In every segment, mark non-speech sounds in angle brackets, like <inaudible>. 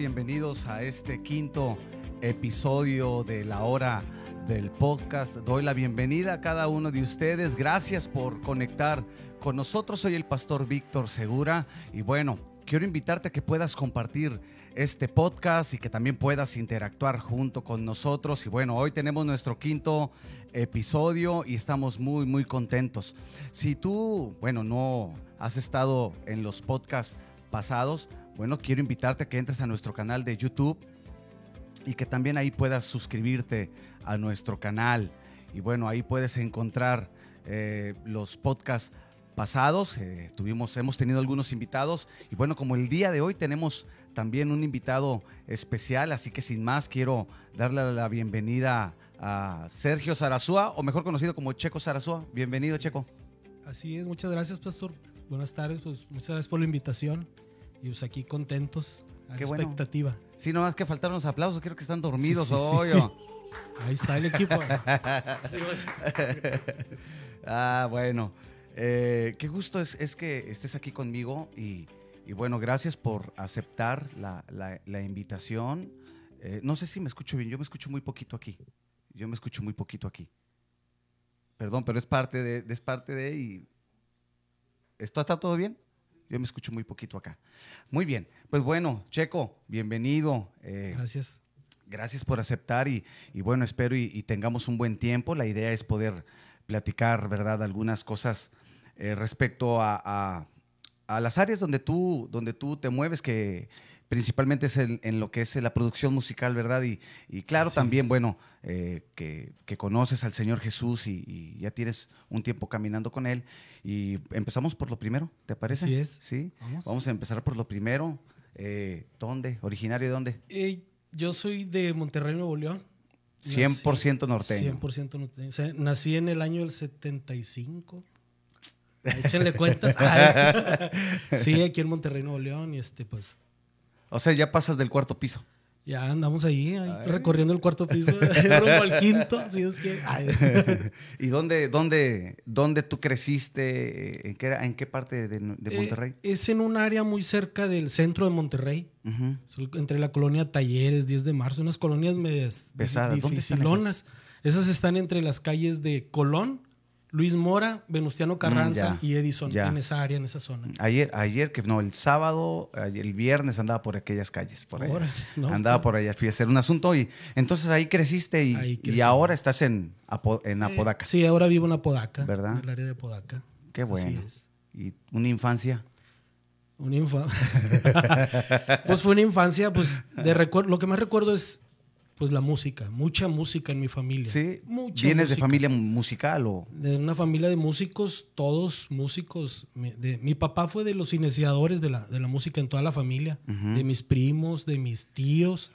bienvenidos a este quinto episodio de la hora del podcast. Doy la bienvenida a cada uno de ustedes. Gracias por conectar con nosotros. Soy el pastor Víctor Segura y bueno, quiero invitarte a que puedas compartir este podcast y que también puedas interactuar junto con nosotros. Y bueno, hoy tenemos nuestro quinto episodio y estamos muy, muy contentos. Si tú, bueno, no has estado en los podcasts pasados, bueno, quiero invitarte a que entres a nuestro canal de YouTube y que también ahí puedas suscribirte a nuestro canal. Y bueno, ahí puedes encontrar eh, los podcasts pasados. Eh, tuvimos, hemos tenido algunos invitados. Y bueno, como el día de hoy tenemos también un invitado especial, así que sin más quiero darle la bienvenida a Sergio Sarazúa, o mejor conocido como Checo Sarazúa. Bienvenido, Checo. Así es, muchas gracias, Pastor. Buenas tardes, pues muchas gracias por la invitación. Y pues aquí contentos, a Qué la bueno. expectativa. Sí, nomás que faltaron los aplausos, creo que están dormidos Sí, sí, hoy. sí. Ahí está el equipo. <laughs> ah, bueno. Eh, qué gusto es, es que estés aquí conmigo y, y bueno, gracias por aceptar la, la- la invitación. Eh, no sé si me escucho bien, yo me escucho muy poquito aquí. Yo me escucho muy poquito aquí. Perdón, pero es parte de, es parte de y ¿Esto está todo bien? Yo me escucho muy poquito acá. Muy bien. Pues bueno, Checo, bienvenido. Eh, Gracias. Gracias por aceptar y, y bueno, espero y, y tengamos un buen tiempo. La idea es poder platicar, ¿verdad? Algunas cosas eh, respecto a, a- a las áreas donde tú, donde tú te mueves, que principalmente es el- en lo que es la producción musical, ¿verdad? Y, y claro, Así también, es. bueno, eh, que, que conoces al Señor Jesús y, y ya tienes un tiempo caminando con Él. Y empezamos por lo primero, ¿te parece? Así es. Sí. Vamos. Vamos a empezar por lo primero. Eh, ¿Dónde? ¿Originario de dónde? Eh, yo soy de Monterrey, Nuevo León. 100% norteño. 100% norteño. O sea, nací en el año del 75. Échenle cuentas. <laughs> <laughs> Sí, aquí en Monterrey, Nuevo León. Y este, pues, O sea, ya pasas del cuarto piso. ya andamos ahí, recorriendo el cuarto piso, <laughs> <laughs> rumbo al quinto. Si es que. ay. <laughs> ¿Y dónde, dónde, dónnde tú creciste? ¿En qué, era- en qué parte de, de Eh, Monterrey? es en un área muy cerca del centro de Monterrey. Entre la colonia Talleres, 10 de marzo, unas colonias medias Pesadas. ¿Dónde están dificilonas. Esas están entre las calles de Colón, Luis Mora, Venustiano Carranza Mm, ya, y Edison, ya. en esa área, en esa zona. Ayer, ayer, que no, el sábado, ayer- el viernes andaba por aquellas calles, por allá. Órale, no, andaba por allá, fui a hacer un asunto y entonces ahí creciste y, Ahí y ahora estás en, Apo- en Apodaca. Eh, sí, ahora vivo en Apodaca. ¿Verdad? En el área de Apodaca. Qué bueno. Así es. Y una infancia. Una infancia. <laughs> <laughs> pues fue una infancia, pues, de recuerdo. Lo que más recuerdo es, pues, la música. Mucha música en mi familia. ¿Sí? Mucha ¿Vienes de familia musical o...? De una familia de músicos, todos músicos. Mi, de- mi papá fue de los iniciadores de la, de la música en toda la familia. De mis primos, de mis tíos,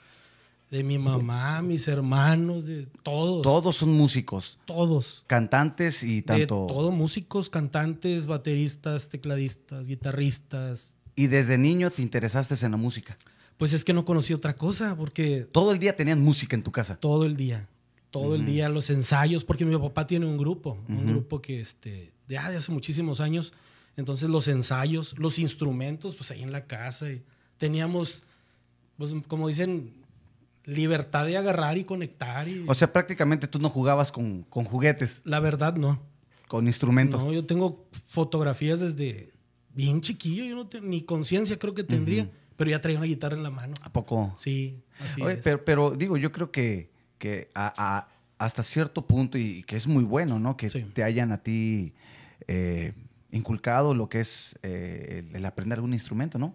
de mi mamá, mis hermanos, de todos. Todos son músicos, Todos. cantantes y tanto... todo, músicos, cantantes, bateristas, tecladistas, guitarristas. Y desde niño te interesaste en la música. Pues es que no conocí otra cosa, porque Todo el día tenían música en tu casa. todo el día, todo el día, los ensayos, porque mi papá tiene un grupo, un grupo que este, de, ah, de hace muchísimos años, entonces los ensayos, los instrumentos, pues ahí en la casa, y teníamos, pues como dicen, libertad de agarrar y conectar, y O sea, prácticamente tú no jugabas con, con juguetes, la verdad no, con instrumentos. no, yo tengo fotografías desde bien chiquillo, yo no ni conciencia creo que tendría. Pero ya traía una guitarra en la mano, ¿A poco? sí, así Oye, es. pero, pero digo, yo creo que, que a- a- hasta cierto punto, y que es muy bueno, ¿no? Que Sí. te hayan a ti eh, inculcado lo que es eh, el, el aprender algún instrumento, ¿no?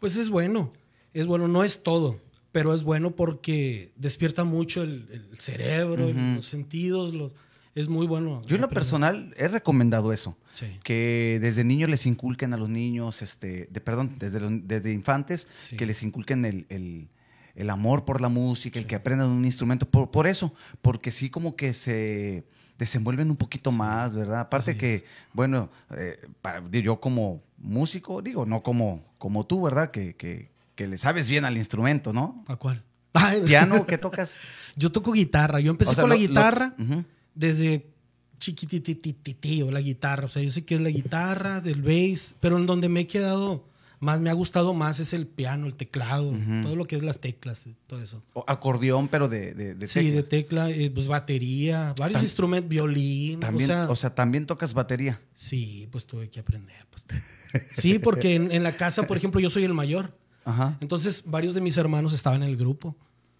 Pues es bueno, es bueno, no es todo, pero es bueno porque despierta mucho el, el cerebro, los sentidos, los, es muy bueno. Yo en lo aprender. personal he recomendado eso. Sí, que desde niños les inculquen a los niños, este, de, perdón, desde, los- desde infantes, Sí. que les inculquen el, el- el amor por la música, el que aprendan un instrumento, por, por eso, porque sí como que se desenvuelven un poquito Sí. más, ¿verdad? Aparte Así que, es. bueno, eh, para- yo como músico, digo, no como, como tú, ¿verdad? Que, que, que le sabes bien al instrumento, ¿no? ¿a cuál? Piano, ¿qué tocas? <laughs> Yo toco guitarra, yo empecé O sea, con la lo- lo- guitarra Ujú. Desde chiquititititio, la guitarra, o sea, yo sé que es la guitarra, del bass, pero en donde me he quedado más me ha gustado más es el piano, el teclado, todo lo que es las teclas, todo eso. O acordeón, pero de, de, de Sí, de tecla, eh, pues batería, varios instrumentos, violín, También, o sea, también tocas batería. sí, pues tuve que aprender. pues. Sí, porque en, en la casa, por ejemplo, yo soy el mayor. Ajá. Entonces, varios de mis hermanos estaban en el grupo.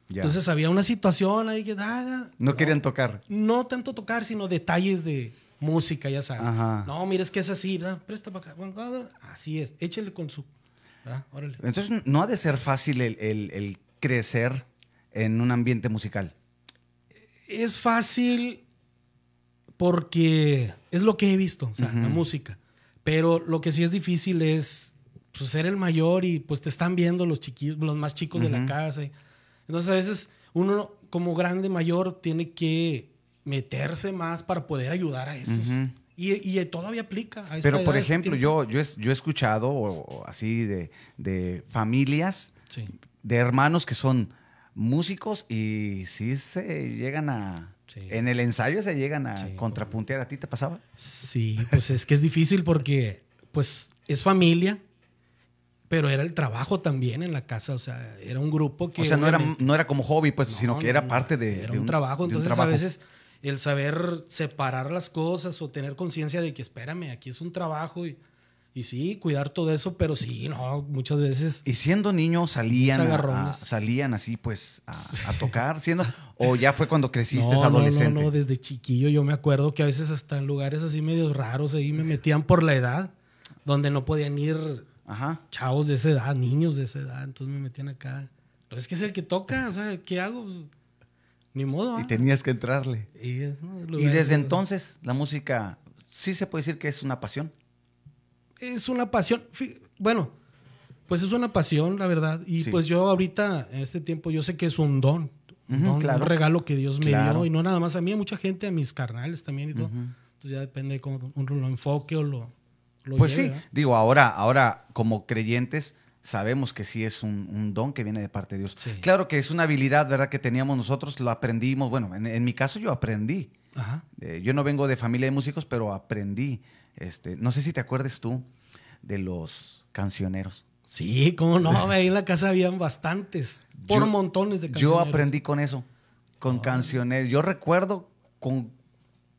Ya. Entonces, había una situación ahí que... ah, ah, no querían tocar. no tanto tocar, sino detalles de música, ya sabes. Ajá. No, mira, es que es así, ¿verdad? Presta para acá. Ah, ah, Así es, échale con su. Órale. Entonces, no ha de ser fácil el, el- el crecer en un ambiente musical. Es fácil porque es lo que he visto, o sea, la música. Pero lo que sí es difícil es pues, ser el mayor y pues te están viendo los chiquillos, los más chicos de la casa. y- Entonces, a veces uno como grande, mayor, tiene que meterse más para poder ayudar a esos. Y, y todavía aplica. A esta Pero, por ejemplo, yo, yo, he, yo he escuchado o así de, de familias, Sí. de hermanos que son músicos y sí se llegan a... Sí. En el ensayo se llegan a Sí, contrapuntear. ¿A ti te pasaba? Sí, pues es que es difícil porque, pues, es familia, pero era el trabajo también en la casa. O sea, era un grupo que. o sea, no era, no era como hobby, pues, No, sino que era no, parte de, Era de un, trabajo. de un Entonces, trabajo. a veces, el saber separar las cosas o tener conciencia de que, espérame, aquí es un trabajo y, y sí, cuidar todo eso, pero sí, no, muchas veces. Y siendo niño salían, a- salían así, pues, a, a tocar, siendo, o ya fue cuando creciste, no, adolescente. No, no, desde chiquillo yo me acuerdo que a veces hasta en lugares así medio raros ahí me metían por la edad, donde no podían ir Ajá. chavos de esa edad, niños de esa edad, entonces me metían acá. Pero es que es el que toca, o sea, ¿qué hago? Pues, ni modo. Y tenías que entrarle. Y, es, ¿no? Y Lugares- desde entonces, la música, sí se puede decir que es una pasión. Es una pasión. Bueno, pues es una pasión, la verdad. Y Sí. pues yo ahorita, en este tiempo, yo sé que es un don. un Ujú, don, claro. Un regalo que Dios me Claro. dio. Y no nada más a mí, a mucha gente, a mis carnales también y todo. Entonces ya depende de cómo uno lo enfoque o lo, lo Pues lleve, sí, ¿verdad? digo, ahora, ahora como creyentes sabemos que sí es un, un don que viene de parte de Dios. Sí. Claro que es una habilidad, ¿verdad? Que teníamos nosotros, lo aprendimos. Bueno, en, en mi caso yo aprendí. Ajá. Eh, yo no vengo de familia de músicos, pero aprendí. Este, no sé si te acuerdes tú de los cancioneros. Sí, cómo no, <laughs> ahí en la casa habían bastantes, por Yo- montones de Yo cancioneros. aprendí con eso, con cancioneros. Yo recuerdo con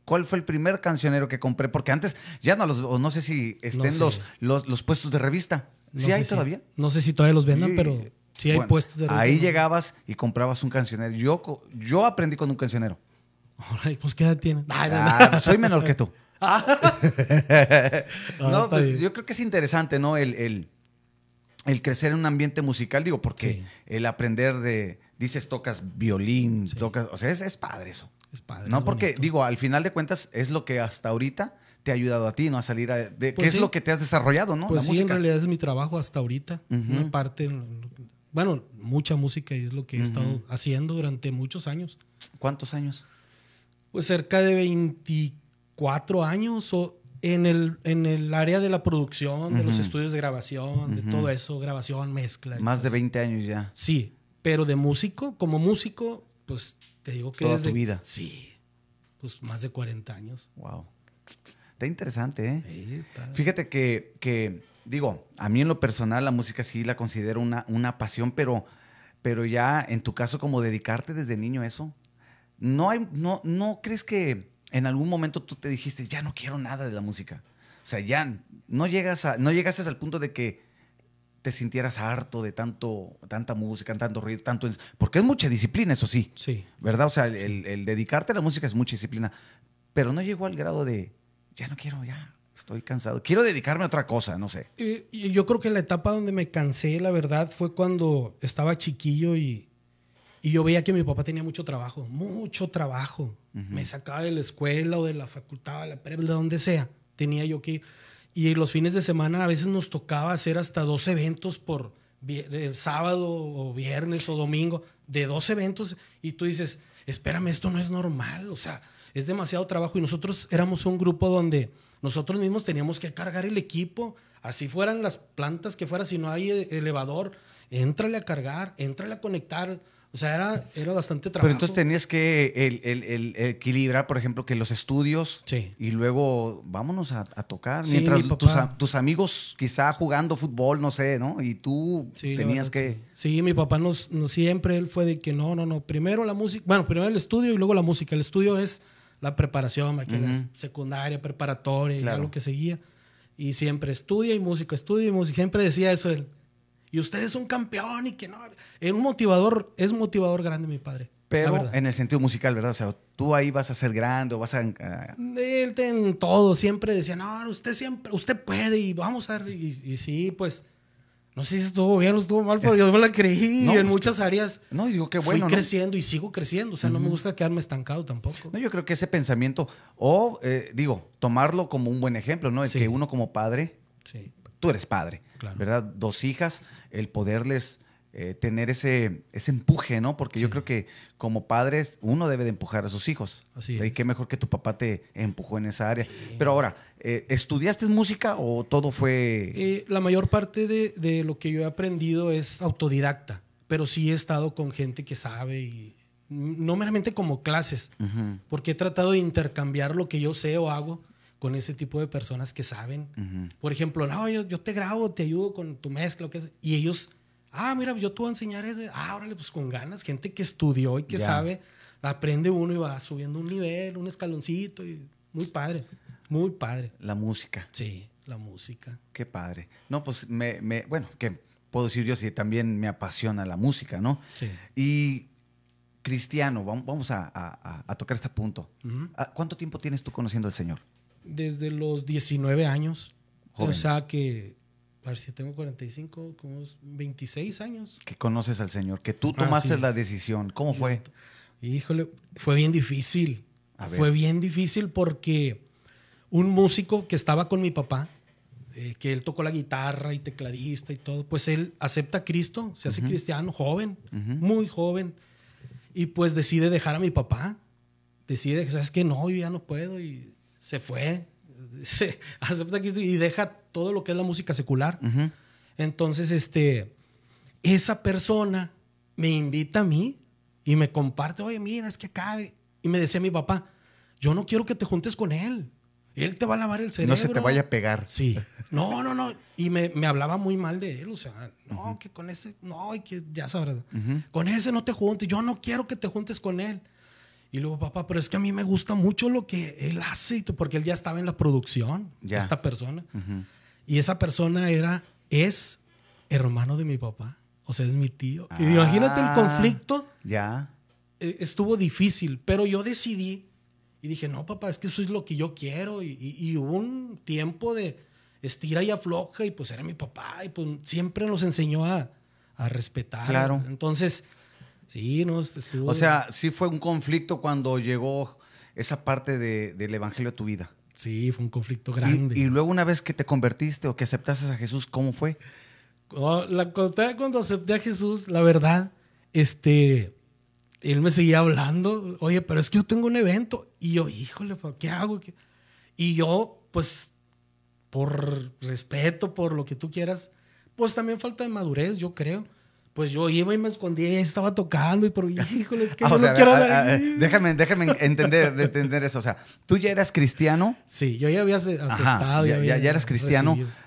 cuál fue el primer cancionero que compré, porque antes ya no los, o no sé si estén sé. los, los, los puestos de revista. No ¿Sí hay si- todavía? No sé si todavía los vendan, Sí. pero sí hay Bueno, puestos de Ahí revista. llegabas y comprabas un cancionero. Yo, yo aprendí con un cancionero. Ay, pues qué edad no, no. Ah, soy menor que tú. <laughs> <laughs> No, no, pues, yo creo que es interesante, ¿no? El, el, el crecer en un ambiente musical, digo, porque Sí. el aprender de, dices, tocas violín, Sí. tocas, o sea, es, es padre eso. Es padre, no, es porque, bonito. digo, al final de cuentas, es lo que hasta ahorita te ha ayudado a ti, ¿no? A salir a... De, Pues ¿Qué es lo que te has desarrollado, no? Pues La sí, en música. realidad es mi trabajo hasta ahorita. Ujú. Una parte, bueno, mucha música y es lo que he estado haciendo durante muchos años. ¿Cuántos años? Pues cerca de 24 años o en el, en el área de la producción, de los estudios de grabación, de todo eso, grabación, mezcla. Más de todo eso. 20 años ya. Sí, pero de músico, como músico, pues te digo que Toda desde... tu vida. Sí, pues más de 40 años. Wow. Está interesante, ¿eh? Ahí está. Fíjate que, que, digo, a mí en lo personal la música sí la considero una, una pasión, pero, pero ya en tu caso como dedicarte desde niño a eso, ¿no, hay, no, ¿no crees que en algún momento tú te dijiste, ya no quiero nada de la música? O sea, ya no, llegas a, no llegaste al punto de que te sintieras harto de tanto, tanta música, tanto ruido, tanto... Porque es mucha disciplina, eso sí, Sí. ¿verdad? O sea, el, el- el dedicarte a la música es mucha disciplina, pero no llegó al grado de, ya no quiero, ya estoy cansado, quiero dedicarme a otra cosa, no sé. Y yo creo que la etapa donde me cansé, la verdad, fue cuando estaba chiquillo y, y yo veía que mi papá tenía mucho trabajo, mucho trabajo. Me sacaba de la escuela o de la facultad, de la prepa, de donde sea. Tenía yo que ir. Y los fines de semana a veces nos tocaba hacer hasta dos eventos por el sábado o viernes o domingo, de dos eventos. Y tú dices, espérame, esto no es normal. O sea, es demasiado trabajo. Y nosotros éramos un grupo donde nosotros mismos teníamos que cargar el equipo. Así fueran las plantas que fuera, si no hay e- elevador, éntrale a cargar, éntrale a conectar. O sea, era, era bastante trabajo. Pero entonces tenías que el, el- el- equilibrar, por ejemplo, que los estudios Sí. y luego vámonos a, a tocar. Sí, Mientras mi tus, a- tus amigos quizá jugando fútbol, no sé, ¿no? Y tú Sí, tenías verdad, que... Sí. Mi papá nos, nos- siempre, él fue de que no, no, no, primero la música, bueno, primero el estudio y luego la música. El estudio es la preparación, la Ujú. secundaria, preparatoria, y Claro. ya lo que seguía. Y siempre estudia y música, estudia y música. Siempre decía eso él. Y ustedes son campeón y que no. Es un motivador, es motivador grande mi padre. Pero en el sentido musical, ¿verdad? O sea, tú ahí vas a ser grande o vas a... a- Él en todo, siempre decía, no, usted siempre, usted puede y vamos a... Y, y sí, pues, no sé si estuvo bien o estuvo mal, pero yo me la creí <laughs> No, y en pues, muchas áreas No, y digo, qué bueno, fui ¿no? creciendo y sigo creciendo. O sea, no me gusta quedarme estancado tampoco. No, yo creo que ese pensamiento, o eh, digo, tomarlo como un buen ejemplo, ¿no? El Sí. que uno como padre, Sí, tú eres padre, Claro. ¿verdad? Dos hijas, el poderles eh, tener ese, ese empuje, ¿no? Porque yo creo que como padres uno debe de empujar a sus hijos. Así Y es. qué mejor que tu papá te empujó en esa área. Pero ahora, eh, ¿estudiaste música o todo fue...? Eh, la mayor parte de, de lo que yo he aprendido es autodidacta, pero sí he estado con gente que sabe y no meramente como clases, porque he tratado de intercambiar lo que yo sé o hago con ese tipo de personas que saben. Por ejemplo, no, yo, yo te grabo, te ayudo con tu mezcla, lo que sea. y ellos, ah, mira, yo te voy a enseñar ese, ah, órale, pues con ganas, gente que estudió y que sabe, aprende uno y va subiendo un nivel, un escaloncito, y muy padre, muy padre. La música, Sí, la música. qué padre. No, pues me, me- bueno, que puedo decir yo si también me apasiona la música, ¿no? Sí. Y cristiano, vam- vamos a, a- tocar este punto. ¿Cuánto tiempo tienes tú conociendo al Señor? Desde los 19 años. Joven. O sea que, a ver si tengo 45, como unos 26 años. Que conoces al Señor, que tú tomaste la decisión. ¿Cómo fue? Híjole, fue bien difícil. A ver. Fue bien difícil porque un músico que estaba con mi papá, eh, que él tocó la guitarra y tecladista y todo, pues él acepta a Cristo, se hace cristiano, joven, Ujú. muy joven, y pues decide dejar a mi papá. Decide ¿sabes qué? No, yo ya no puedo y se fue. <laughs> Se acepta Cristo y deja todo lo que es la música secular. Entonces, este, esa persona me invita a mí y me comparte, oye, mira, es que acá, y me decía mi papá, yo no quiero que te juntes con él. Él te va a lavar el cerebro. No se te vaya a pegar. Sí. <laughs> No, no, no. Y me, me hablaba muy mal de él. O sea, no, que con ese, no, y que ya sabrás. Con ese no te juntes. Yo no quiero que te juntes con él. Y luego, papá, pero es que a mí me gusta mucho lo que él hace, y porque él ya estaba en la producción, Ya. esta persona. Ujú. Y esa persona era, es hermano de mi papá. O sea, es mi tío. Y Ah. imagínate el conflicto. Ya. eh, estuvo difícil, pero yo decidí y dije, no, papá, es que eso es lo que yo quiero. Y, y- y hubo un tiempo de estira y afloja y pues era mi papá y pues siempre nos enseñó a, a respetar. Claro. Entonces, sí, nos estuvo... O sea, sí fue un conflicto cuando llegó esa parte de- del evangelio a tu vida. Sí, fue un conflicto grande. Y, luego una vez que te convertiste o que aceptaste a Jesús, ¿cómo fue? Oh, la cuando acepté a Jesús, la verdad, este, él me seguía hablando, oye, pero es que yo tengo un evento. Y yo, híjole, ¿qué hago? ¿Qué-?" Y yo, pues, por respeto, por lo que tú quieras, pues también falta de madurez, yo creo. Pues yo iba y me escondía y estaba tocando, y pero híjole, es que <laughs> Ah, yo o sea, no quiero a- hablar a- a- aquí". déjame, <laughs> déjame entender, de entender eso. O sea, tú ya eras cristiano Sí, yo ya había ace- aceptado. ya- había ya- ya eras cristiano. recibido.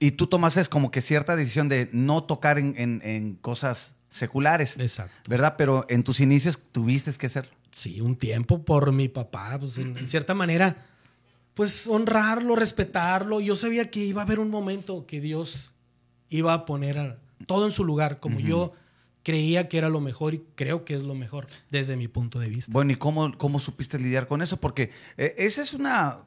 y tú tomaste como que cierta decisión de no tocar en, en- en cosas seculares, Exacto. ¿verdad? Pero en tus inicios tuviste que hacerlo. Sí, un tiempo por mi papá, pues en, en cierta manera, pues honrarlo, respetarlo. Yo sabía que iba a haber un momento que Dios iba a poner a- todo en su lugar, como yo creía que era lo mejor y creo que es lo mejor desde mi punto de vista. Bueno, ¿y cómo, cómo supiste lidiar con eso? Porque eh, esa es una,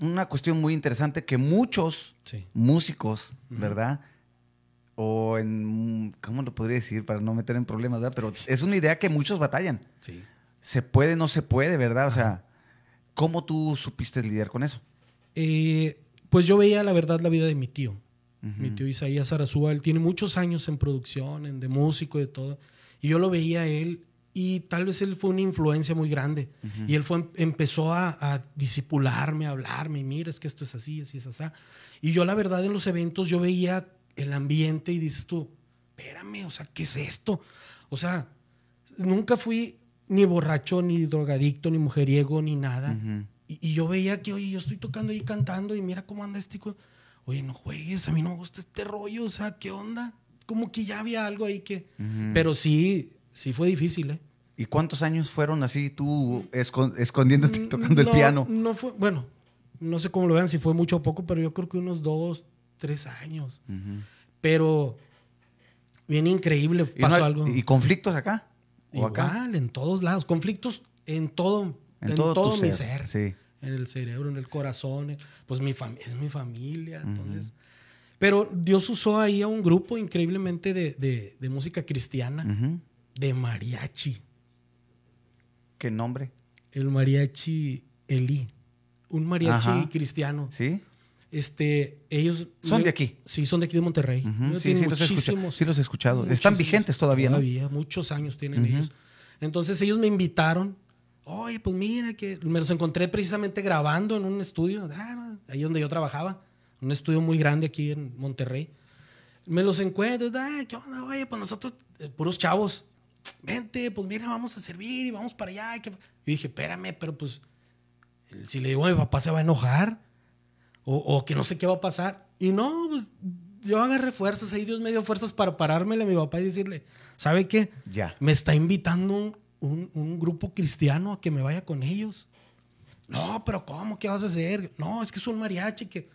una cuestión muy interesante que muchos Sí. músicos, ¿verdad? O en, ¿cómo lo podría decir para no meter en problemas, ¿verdad? Pero es una idea que muchos batallan. Sí. Se puede, no se puede, ¿verdad? O sea, ¿cómo tú supiste lidiar con eso? Eh, pues yo veía la verdad la vida de mi tío. Mi tío Isaías Arazúa, él tiene muchos años en producción, en de músico y de todo. Y yo lo veía a él y tal vez él fue una influencia muy grande. Y él fue, empezó a, a disipularme, a hablarme, y mira, es que esto es así, así es así. Y yo la verdad en los eventos yo veía el ambiente y dices tú, espérame, o sea, ¿qué es esto? O sea, nunca fui ni borracho, ni drogadicto, ni mujeriego, ni nada. Y, y yo veía que, oye, yo estoy tocando ahí cantando y mira cómo anda este. Oye, no juegues, a mí no me gusta este rollo, o sea, ¿qué onda? Como que ya había algo ahí que. Pero sí, sí fue difícil, ¿eh? ¿Y cuántos años fueron así tú escon- escondiéndote y tocando el No, piano? No fue, bueno, no sé cómo lo vean, si fue mucho o poco, pero yo creo que unos dos, tres años. Pero bien increíble, ¿Y, no pasó algo. ¿Y conflictos acá? ¿O Igual, acá? en todos lados. Conflictos en todo, en todo, mi ser. Sí. En el cerebro, en el corazón. eh, Pues mi es mi familia. Entonces. Pero Dios usó ahí a un grupo increíblemente de, de- de música cristiana, de mariachi. ¿Qué nombre? El mariachi Elí. Un mariachi Ajá. cristiano. ¿Sí? Este, ellos. Son de aquí. Sí, son de aquí de Monterrey. Ellos Sí, sí los, sí los he escuchado. Están vigentes todavía, ¿no? Todavía, muchos años tienen ellos. Entonces ellos me invitaron. Oye, pues mira que me los encontré precisamente grabando en un estudio, ah, ahí donde yo trabajaba, un estudio muy grande aquí en Monterrey. Me los encuentro, ah, ¿qué onda? Oye, pues nosotros, eh, puros chavos, vente, pues mira, vamos a servir y vamos para allá. que-". Yo dije, espérame, pero pues, si le digo a mi papá se va a enojar o, o que no sé qué va a pasar. Y no, pues yo agarré fuerzas, ahí Dios me dio fuerzas para parármele a mi papá y decirle, ¿sabe qué? Ya. Me está invitando un, un- grupo cristiano a que me vaya con ellos. No, pero ¿cómo? ¿Qué vas a hacer? No, es que es un mariachi que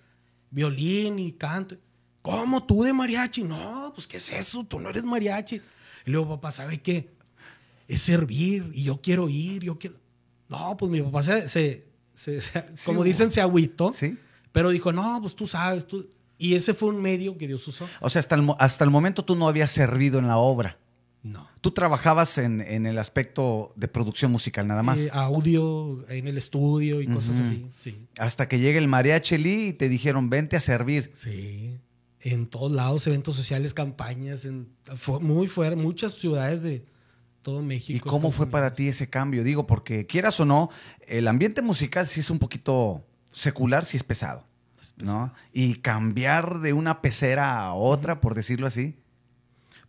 violín y canto. ¿Cómo tú de mariachi? No, pues ¿qué es eso? Tú no eres mariachi. Y luego, papá, ¿sabe qué? Es servir y yo quiero ir, yo quiero... No, pues mi papá se, se- se- se- como dicen, se agüitó. ¿Sí? Pero dijo, no, pues tú sabes, tú... Y ese fue un medio que Dios usó. O sea, hasta el, hasta el momento tú no habías servido en la obra. No. Tú trabajabas en, en el aspecto de producción musical nada más. Eh, audio en el estudio y cosas así, sí. Hasta que llega el mariachi Lee y te dijeron, vente a servir. Sí. En todos lados, eventos sociales, campañas, en, fue muy fuera, muchas ciudades de todo México. ¿Y cómo fue para ti ese cambio? Digo, porque quieras o no, el ambiente musical sí es un poquito secular, sí es pesado. Es pesado. ¿no? Y cambiar de una pecera a otra, por decirlo así.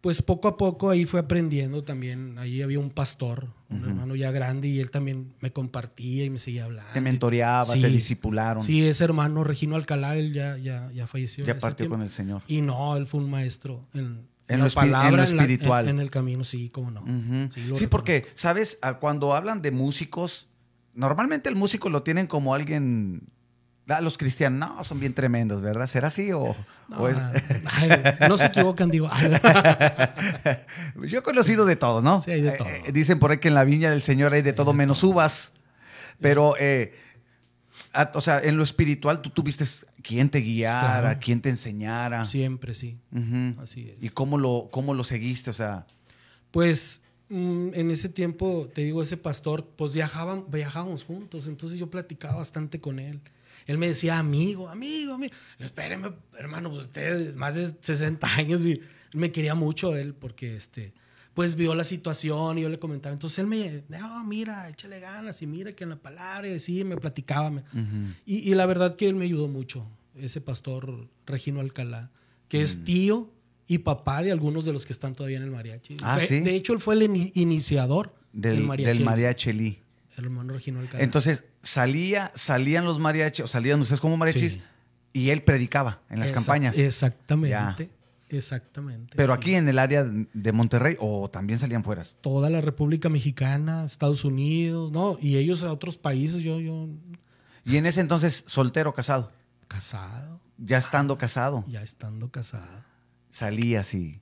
Pues poco a poco ahí fue aprendiendo también. Ahí había un pastor, un hermano ya grande, y él también me compartía y me seguía hablando. Te mentoreaba, Sí. te disipularon. Sí, ese hermano, Regino Alcalá, él ya, ya, ya falleció. ya partió con el Señor. Y no, él fue un maestro en, En la espi- en lo espiritual. en, en el camino, sí, cómo no. Sí, Sí, porque, ¿sabes? Ah, Cuando hablan de músicos, normalmente el músico lo tienen como alguien... Ah, los cristianos, no, son bien tremendos, ¿verdad? ¿Será así o, No, o es- <laughs> ay, no se equivocan, digo. Yo he conocido de todo, ¿no? Sí, hay de Eh, todo. eh, dicen por ahí que en la viña del Señor hay de todo menos uvas. Pero, eh, a- o sea, en lo espiritual tú tuviste quien te guiara, Claro. quien te enseñara. Siempre, sí. Así es. ¿Y cómo lo, cómo lo seguiste? O sea, Pues mm, en ese tiempo, te digo, ese pastor, pues viajaban, viajábamos juntos, entonces yo platicaba bastante con él. Él me decía, amigo, amigo, amigo. Espéreme, hermano, pues usted más de 60 años y me quería mucho él porque, este, pues vio la situación y yo le comentaba. Entonces él me, no, mira, échale ganas y mira que en la palabra y así me platicaba. me-. Y, y la verdad que él me ayudó mucho, ese pastor Regino Alcalá, que Mm. es tío y papá de algunos de los que están todavía en el mariachi. Ah, Fue- ¿sí? De hecho, él fue el ini- iniciador del, del mariachi. del mariachi. El hermano Regino Alcalá. Entonces, salía, salían los mariachis, o salían ustedes como mariachis, Sí. y él predicaba en las Exact- campañas. Exactamente. Exactamente. Pero sí. aquí en el área de Monterrey, o también salían fuera. Toda la República Mexicana, Estados Unidos, ¿no? Y ellos a otros países, yo, yo, Y en ese entonces, soltero, casado. casado, Ya estando casado, ya estando casado. salía así.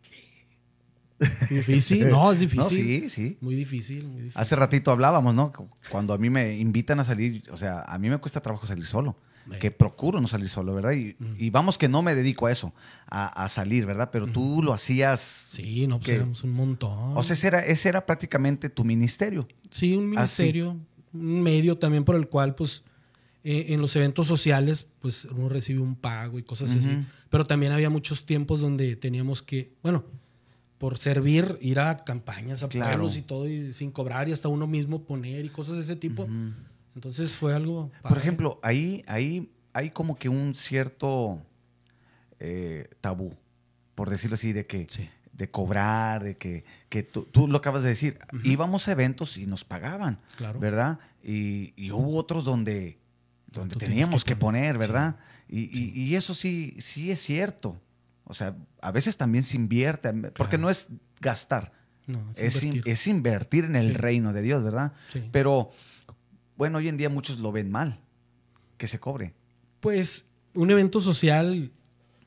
Difícil, <laughs> no, es difícil. No, sí, sí. Muy difícil, muy difícil. Hace ratito hablábamos, ¿no? Cuando a mí me invitan a salir, o sea, a mí me cuesta trabajo salir solo. Que procuro no salir solo, ¿verdad? Y, Mm. y vamos que no me dedico a eso, a, a salir, ¿verdad? Pero tú lo hacías. Sí, no, pues que- éramos un montón. O sea, ese era, ese era prácticamente tu ministerio. Sí, un ministerio, un medio también por el cual, pues, eh, en los eventos sociales, pues, uno recibe un pago y cosas así. Pero también había muchos tiempos donde teníamos que, bueno, por servir, ir a campañas, a Claro. pueblos y todo, y sin cobrar, y hasta uno mismo poner y cosas de ese tipo. Entonces fue algo... Por ejemplo, ahí, ahí hay como que un cierto eh, tabú, por decirlo así, de que Sí. de cobrar, de que, que tú, tú lo acabas de decir, íbamos a eventos y nos pagaban, Claro. ¿verdad? Y, y hubo otros donde, donde Tú teníamos que que poner, ¿verdad? Y, y- y eso sí, sí es cierto. O sea, a veces también se invierte, porque Claro. no es gastar, No, es, invertir. es invertir en el Sí. reino de Dios, ¿verdad? Sí. Pero, bueno, hoy en día muchos lo ven mal, que se cobre. Pues un evento social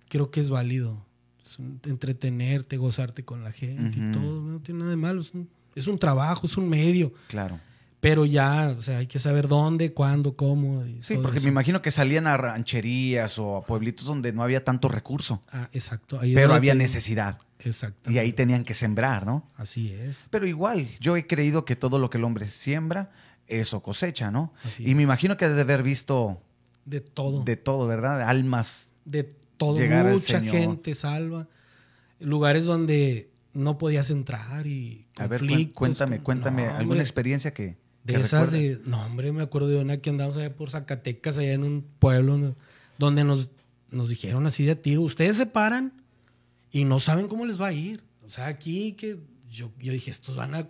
creo que es válido. Es un- entretenerte, gozarte con la gente y todo. No tiene nada de malo. Es un, es un trabajo, es un medio. Claro. Pero ya, o sea, hay que saber dónde, cuándo, cómo. y Sí, todo porque eso. me imagino que salían a rancherías o a pueblitos donde no había tanto recurso, Ah, exacto. Ahí pero había necesidad. Exacto. Y ahí tenían que sembrar, ¿no? Así es. Pero igual, yo he creído que todo lo que el hombre siembra, eso cosecha, ¿no? Así y me imagino que debe haber visto De todo. de todo, ¿verdad? Almas. de todo. llegar al Mucha Señor. gente salva. Lugares donde no podías entrar y A ver, conflictos cuéntame, cuéntame No, alguna experiencia que... De esas de. No, hombre, me acuerdo de una que andamos allá por Zacatecas, allá en un pueblo, donde nos, nos dijeron así de tiro: Ustedes se paran y no saben cómo les va a ir. O sea, aquí que yo, yo dije: Estos van a.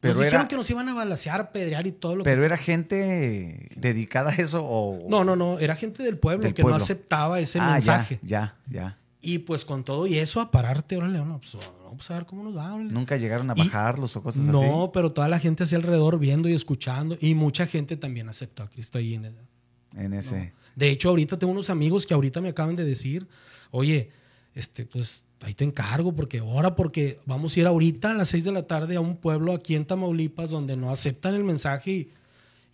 Pero nos dijeron que nos iban a balasear, pedrear y todo lo Pero que. era gente dedicada a eso o... No, no, no. Era gente del pueblo Del que pueblo. no aceptaba ese Ah, mensaje. Ya, ya, ya. Y pues con todo y eso, a pararte, órale, no, pues vamos a ver cómo nos va. órale. Nunca llegaron a Y- bajarlos o cosas así. No, pero toda la gente hacia alrededor viendo y escuchando. Y mucha gente también aceptó a Cristo ahí en el- En ese... No. De hecho, ahorita tengo unos amigos que ahorita me acaban de decir, oye, este, pues ahí te encargo, porque ahora, porque vamos a ir ahorita a las 6 de la tarde a un pueblo aquí en Tamaulipas donde no aceptan el mensaje y,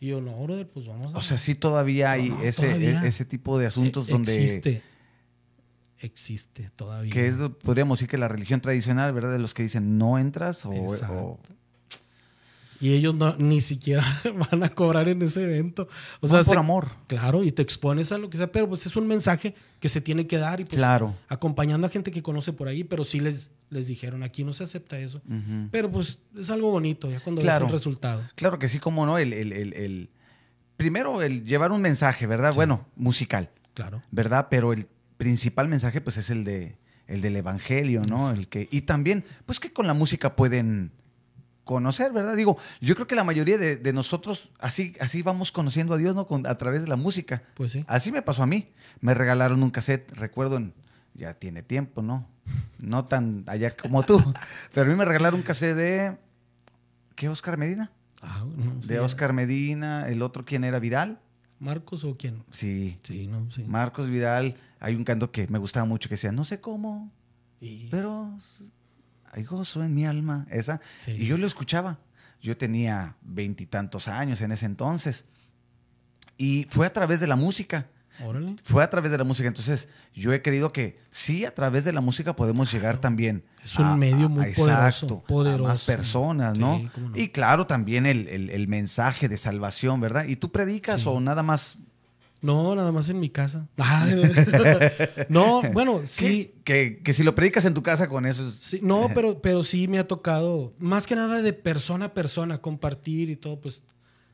y yo, no, brother, pues vamos a... O sea, sí todavía hay No, no, ese, todavía. e- ese tipo de asuntos E- donde... Existe. Existe todavía. Que es, podríamos decir que la religión tradicional, ¿verdad? De los que dicen no entras o... Exacto. o- Y ellos no, ni siquiera <laughs> van a cobrar en ese evento. O sea, por se- amor. claro, y te expones a lo que sea, pero pues es un mensaje que se tiene que dar y pues Claro. acompañando a gente que conoce por ahí, pero sí les, les dijeron, aquí no se acepta eso. Pero pues es algo bonito ya cuando Claro. ves el resultado. Claro que sí, como no, el, el- el- el- primero el llevar un mensaje, ¿verdad? Sí. Bueno, musical, Claro. ¿verdad? Pero el principal mensaje, pues, es el de el del evangelio, ¿no? El que y también, pues, que con la música pueden conocer, ¿verdad? Digo, yo creo que la mayoría de, de nosotros así así vamos conociendo a Dios, ¿no? Con- a través de la música. Pues sí. Así me pasó a mí. Me regalaron un cassette, recuerdo, en- ya tiene tiempo, ¿no? No tan allá como tú. <laughs> Pero a mí me regalaron un cassette de. ¿Qué, Oscar Medina? Ah, no, sí, De Oscar Medina, el otro, ¿quién era? ¿Vidal? ¿Marcos o quién? Sí. Sí, no, sí. Marcos Vidal. Hay un canto que me gustaba mucho que decía, no sé cómo, pero hay gozo en mi alma. Esa. Sí. Y yo lo escuchaba. Yo tenía veintitantos años en ese entonces. Y fue a través de la música. Órale. Fue a través de la música. Entonces, yo he creído que sí, a través de la música podemos llegar también. Es un medio muy poderoso, A poderoso. más personas, ¿no? Sí, cómo no. Y claro, también el, el- el mensaje de salvación, ¿verdad? ¿Y tú predicas Sí. o nada más? No, nada más en mi casa. <laughs> <laughs> No, bueno, sí. Que, que si lo predicas en tu casa con eso es... Sí, no, <laughs> pero, pero sí me ha tocado, más que nada de persona a persona, compartir y todo, pues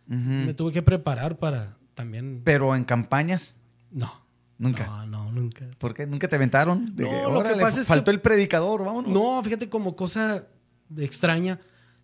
me tuve que preparar para también... Pero en campañas, No. Nunca. No, no, nunca. ¿Por qué? ¿Nunca te aventaron? De No, que, lo que "Órale, pasa es faltó que- el predicador, vámonos. No, fíjate como cosa extraña.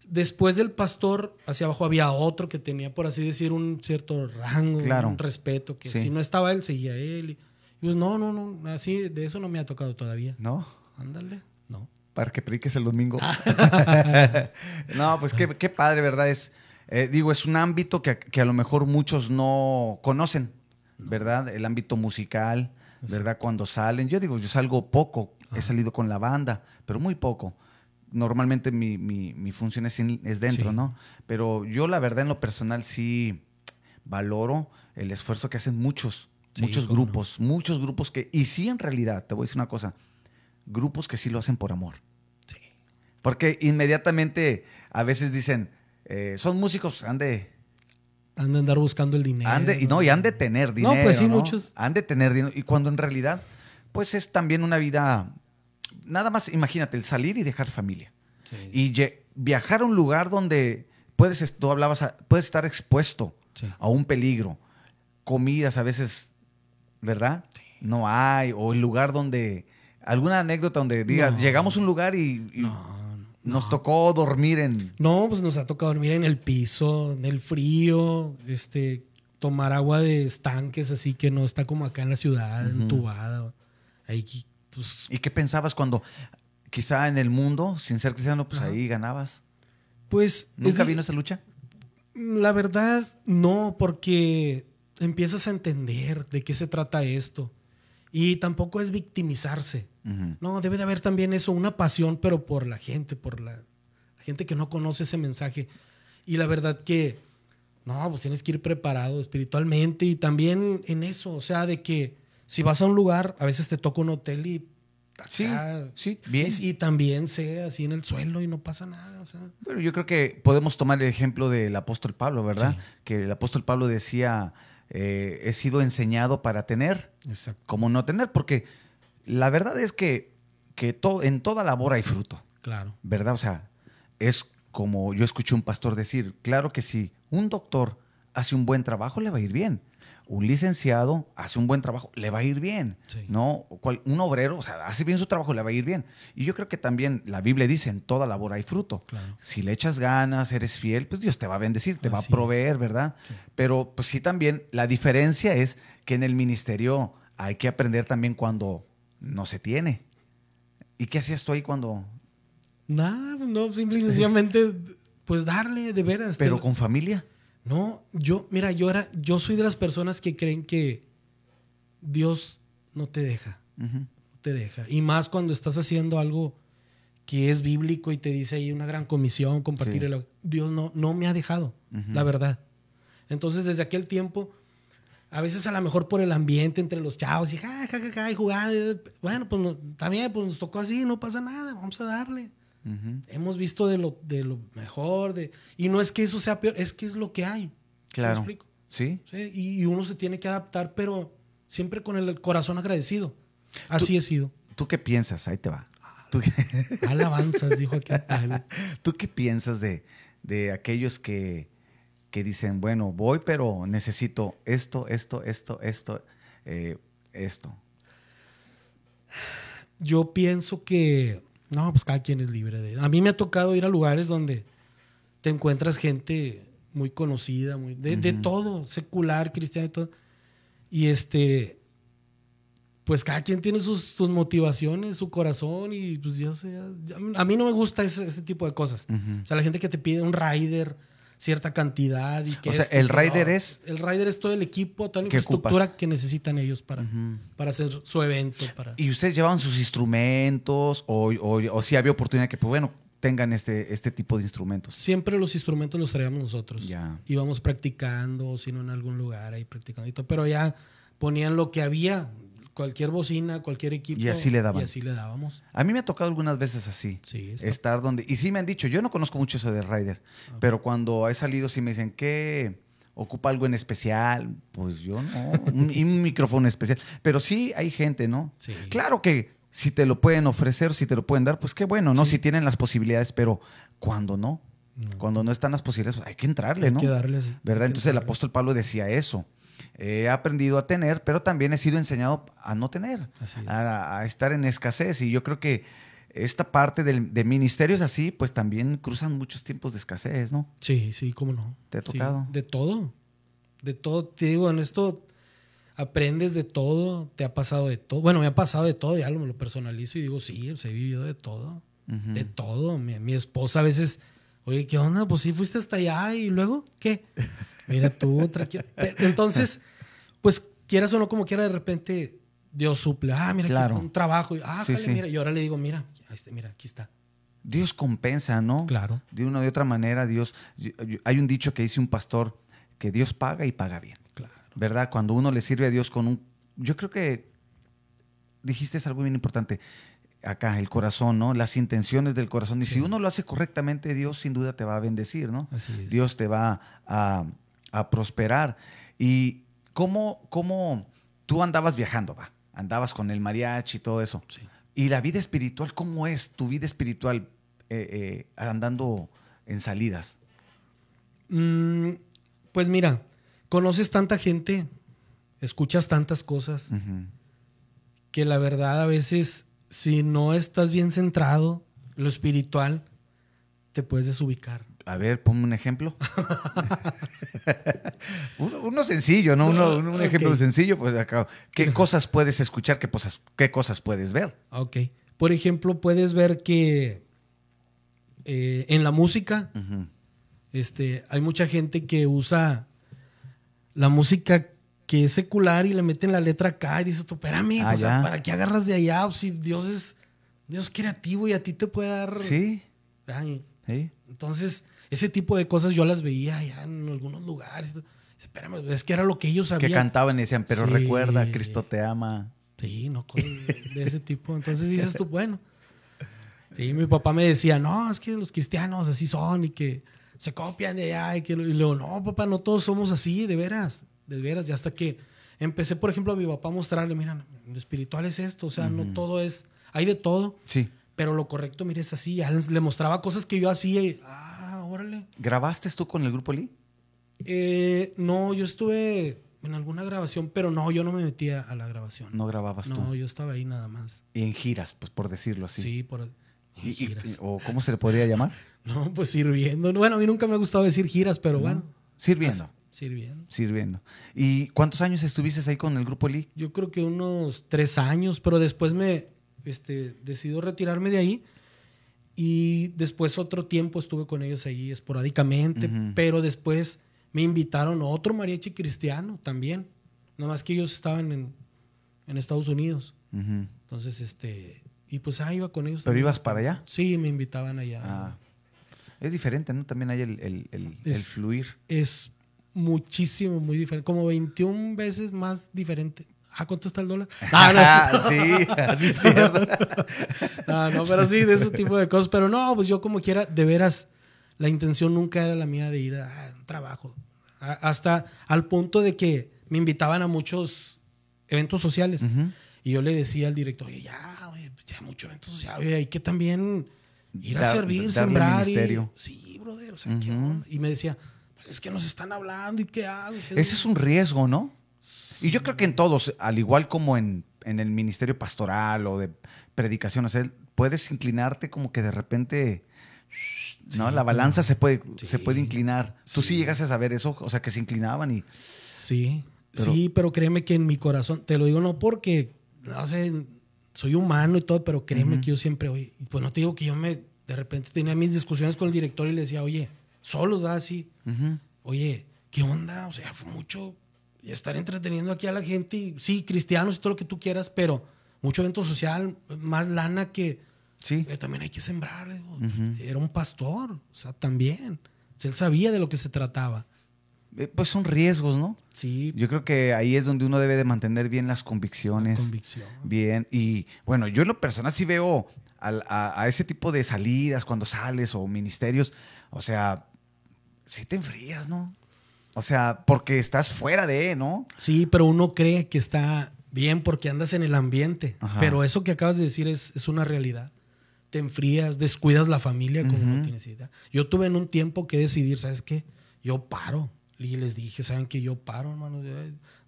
Después del pastor, hacia abajo había otro que tenía, por así decir, un cierto rango, Claro. un respeto, que Sí. si no estaba él, seguía él. Y, y pues no, no, no, así, de eso no me ha tocado todavía. No, Ándale, no. para que prediques el domingo. <laughs> no, pues qué, qué padre, ¿verdad? Es, eh, digo, es un ámbito que, que a lo mejor muchos no conocen, ¿verdad? El ámbito musical, ¿verdad? Cuando salen. Yo digo, yo salgo poco, he salido con la banda, pero muy poco. Normalmente mi, mi- mi función es, in- es dentro, Sí. ¿no? Pero yo la verdad en lo personal sí valoro el esfuerzo que hacen muchos, Sí, muchos no. grupos, muchos grupos que, y sí en realidad, te voy a decir una cosa, grupos que sí lo hacen por amor. Sí. Porque inmediatamente a veces dicen, eh, son músicos, han de, Han de andar buscando el dinero. han de- y no, y han de tener dinero. No, pues sí, muchos. Han de tener dinero. Y cuando en realidad, pues es también una vida, nada más, imagínate, el salir y dejar familia. Sí. Y viajar a un lugar donde puedes, tú hablabas, a- puedes estar expuesto Sí. a un peligro. Comidas a veces, ¿verdad? No hay. O el lugar donde ¿Alguna anécdota donde digas, No. llegamos a un lugar y, y No, nos tocó dormir en... No, pues nos ha tocado dormir en el piso, en el frío, este, tomar agua de estanques así que no está como acá en la ciudad, entubada. Ahí, pues, ¿Y qué pensabas cuando quizá en el mundo, sin ser cristiano, pues Ajá. ahí ganabas? pues ¿Nunca es- vino esa lucha? La verdad, no, porque empiezas a entender de qué se trata esto. Y tampoco es victimizarse. Ujú. No, debe de haber también eso, una pasión, pero por la gente, por la, la gente que no conoce ese mensaje. Y la verdad que, no, pues tienes que ir preparado espiritualmente y también en eso, o sea, de que si vas a un lugar, a veces te toca un hotel y... Sí, acá, sí, bien. Y, y también sé así en el suelo y no pasa nada, o sea. Bueno, yo creo que podemos tomar el ejemplo del apóstol Pablo, ¿verdad? Sí. Que el apóstol Pablo decía, eh, he sido enseñado para tener, Exacto. como no tener, porque la verdad es que, que to- en toda labor hay fruto, Claro. ¿verdad? O sea, es como yo escuché un pastor decir, claro que si un doctor hace un buen trabajo, le va a ir bien. Un licenciado hace un buen trabajo, le va a ir bien. Sí. ¿no? Cual- un obrero, o sea, hace bien su trabajo, le va a ir bien. Y yo creo que también la Biblia dice, en toda labor hay fruto. Claro. Si le echas ganas, eres fiel, pues Dios te va a bendecir, te va a proveer, ¿verdad? Sí. Pero pues sí también, la diferencia es que en el ministerio hay que aprender también cuando no se tiene. ¿Y qué hacías tú ahí cuando... Nada, no, simple y sencillamente, pues darle de veras. Pero Te- con familia? No, yo, mira, yo era, yo soy de las personas que creen que Dios no te deja, no te deja. Y más cuando estás haciendo algo que es bíblico y te dice ahí una gran comisión, compartir Sí. el... Dios no, no me ha dejado, la verdad. Entonces, desde aquel tiempo, a veces a lo mejor por el ambiente entre los chavos y ja, ja, ja, ja, y jugar, eh, bueno, pues no- también pues nos tocó así, no pasa nada, vamos a darle. Hemos visto de lo, de lo mejor, de, y no es que eso sea peor, es que es lo que hay. ¿Sí me Claro. explico? ¿Sí? Sí, y, y uno se tiene que adaptar, pero siempre con el corazón agradecido. Así he sido. ¿Tú qué piensas? Ahí te va. ¿Tú qué, <laughs> Alabanzas, dijo aquí. <laughs> tú qué piensas de, de aquellos que, que dicen, bueno, voy, pero necesito esto, esto, esto, esto, eh, esto? Yo pienso que, no, pues cada quien es libre de... A mí me ha tocado ir a lugares donde te encuentras gente muy conocida, muy, de, de todo, secular, cristiano y todo. Y este, pues cada quien tiene sus, sus motivaciones, su corazón y pues yo sé, a mí no me gusta ese, ese tipo de cosas. O sea, la gente que te pide un rider, cierta cantidad y que O sea, esto, el rider no. es- El rider es todo el equipo, toda la ¿Qué infraestructura ocupas? que necesitan ellos para, para hacer su evento. Para... ¿Y ustedes llevaban sus instrumentos o, o, o si había oportunidad que, pues bueno, tengan este, este tipo de instrumentos? Siempre los instrumentos los traíamos nosotros. Ya. Íbamos practicando, o si no en algún lugar ahí practicando y todo. Pero ya ponían lo que había, cualquier bocina, cualquier equipo. Y así le daban. Y así le dábamos. A mí me ha tocado algunas veces así. Sí, está- Estar donde... Y sí me han dicho, yo no conozco mucho eso de rider, pero cuando he salido sí me dicen que ocupa algo en especial, pues yo no, un, y un micrófono especial. Pero sí hay gente, ¿no? Sí. Claro que si te lo pueden ofrecer, si te lo pueden dar, pues qué bueno, ¿no? Sí. Si tienen las posibilidades, pero cuando no, No. cuando no están las posibilidades, pues hay que entrarle, Hay ¿no? que darle. Hay ¿Verdad? Entonces el apóstol Pablo decía eso. He aprendido a tener, pero también he sido enseñado a no tener, a, a estar en escasez. Y yo creo que esta parte del, de ministerios así, pues también cruzan muchos tiempos de escasez, ¿no? Sí, sí, cómo no. ¿Te ha Sí, tocado? de todo. De todo. Te digo, en esto aprendes de todo, te ha pasado de todo. Bueno, me ha pasado de todo, ya lo, me lo personalizo y digo, sí, pues, he vivido de todo. Ujú. De todo. Mi, mi esposa a veces, oye, ¿qué onda? Pues sí, fuiste hasta allá y luego, ¿qué? <laughs> Mira tú, tranquila. Pero, Entonces, pues quieras o no, como quiera, de repente Dios suple. Ah, mira, Claro. aquí está un trabajo. Ah, Sí, jale, sí. mira. Y ahora le digo, mira, ahí está, mira, aquí está. Dios compensa, ¿no? Claro. De una u otra manera, Dios. Hay un dicho que dice un pastor que Dios paga y paga bien. Claro. ¿verdad? Cuando uno le sirve a Dios con un... Yo creo que dijiste algo bien importante acá, el corazón, ¿no? Las intenciones del corazón. Y Sí. si uno lo hace correctamente, Dios sin duda te va a bendecir, ¿no? Así es. Dios te va a, a prosperar. ¿Y cómo, cómo tú andabas viajando, va? Andabas con el mariachi y todo eso. Sí. ¿Y la vida espiritual, cómo es tu vida espiritual eh, eh, andando en salidas? Mm, pues mira, conoces tanta gente, escuchas tantas cosas, que la verdad a veces si no estás bien centrado, lo espiritual, te puedes desubicar. A ver, ponme un ejemplo. <laughs> uno, uno sencillo, ¿no? Uno, un ejemplo sencillo, pues acá. ¿Qué cosas puedes escuchar? ¿Qué cosas, qué cosas puedes ver? Ok. Por ejemplo, puedes ver que eh, en la música, este, hay mucha gente que usa la música que es secular y le meten la letra acá y dices tú, espérame, Ah, o sea. ¿para qué agarras de allá? Pues, si Dios es, Dios es creativo y a ti te puede dar... Sí, Ay, sí. Entonces, ese tipo de cosas yo las veía allá en algunos lugares. Espérame, es que era lo que ellos Que sabían. cantaban y decían, pero Sí. recuerda, Cristo te ama. Sí, no, cosas de, ese tipo. Entonces dices tú, <laughs> bueno. Sí, mi papá me decía, no, es que los cristianos así son y que se copian de allá. Y, que, y luego, no, papá, no todos somos así, de veras, de veras. Y hasta que empecé, por ejemplo, a mi papá a mostrarle, mira, lo espiritual es esto, o sea, no todo es, hay de todo, Sí. pero lo correcto, mire, es así. Ya le mostraba cosas que yo hacía y, ah, órale. ¿Grabaste tú con el grupo Lee? Eh, no, yo estuve en alguna grabación, pero no, yo no me metía a la grabación. No grababas No, tú. yo estaba ahí nada más. Y en giras, pues por decirlo así. Sí, por Y- y- giras. ¿O cómo se le podría llamar? <laughs> No, pues sirviendo. Bueno, a mí nunca me ha gustado decir giras, pero bueno. Sirviendo. Sirviendo. Sirviendo. ¿Y cuántos años estuviste ahí con el grupo Lee? Yo creo que unos tres años, pero después me este, decidí retirarme de ahí. Y después otro tiempo estuve con ellos ahí esporádicamente, pero después me invitaron a otro mariachi cristiano también. Nada más que ellos estaban en, en Estados Unidos. Entonces, este, y pues ahí iba con ellos. ¿Pero también. ibas para allá? Sí, me invitaban allá. Ah. Es diferente, ¿no? También hay el, el- el- fluir. Es muchísimo, muy diferente. Como 21 veces más diferente. Ah, ¿cuánto está el dólar? <laughs> Ah, sí, así es cierto. <laughs> no, no, pero sí, de ese tipo de cosas. Pero no, pues yo como quiera, de veras, la intención nunca era la mía de ir a un trabajo. A- hasta al punto de que me invitaban a muchos eventos sociales. Y yo le decía al director, oye, ya, oye, pues ya mucho evento social, oye, hay que también ir a Dar- servir, sembrar. y- sí, brother, o sea, ¿qué Ujú. onda? Y me decía, pues es que nos están hablando y qué hago. ¿Qué Ese es un riesgo, ¿no? Y yo creo que en todos, al igual como en, en el ministerio pastoral o de predicación, o sea, puedes inclinarte como que de repente, ¿no? Sí, la balanza se puede, Sí. se puede inclinar. Tú sí Sí. llegas a saber eso, o sea, que se inclinaban y... Sí, Pero- sí, pero créeme que en mi corazón, te lo digo no porque, no sé, soy humano y todo, pero créeme que yo siempre, oye, pues no te digo que yo me, de repente tenía mis discusiones con el director y le decía, oye, solos, ¿verdad? Así, oye, ¿qué onda? O sea, fue mucho y estar entreteniendo aquí a la gente, y, sí, cristianos y todo lo que tú quieras, pero mucho evento social, más lana que Sí. eh, también hay que sembrar. digo. Era un pastor, o sea, también. O sea, él sabía de lo que se trataba. Eh, Pues son riesgos, ¿no? Sí, Yo creo que ahí es donde uno debe de mantener bien las convicciones. convicción. Bien, y bueno, yo en lo personal sí veo a ese tipo de salidas cuando sales o ministerios, o sea, sí te enfrías, ¿no? O sea, porque estás fuera de, ¿no? Sí, pero uno cree que está bien porque andas en el ambiente. Ajá. Pero eso que acabas de decir es, es una realidad. Te enfrías, descuidas la familia como no tienes idea. Yo tuve en un tiempo que decidir, ¿sabes qué? Yo paro. Y les dije, ¿saben que Yo paro, hermano.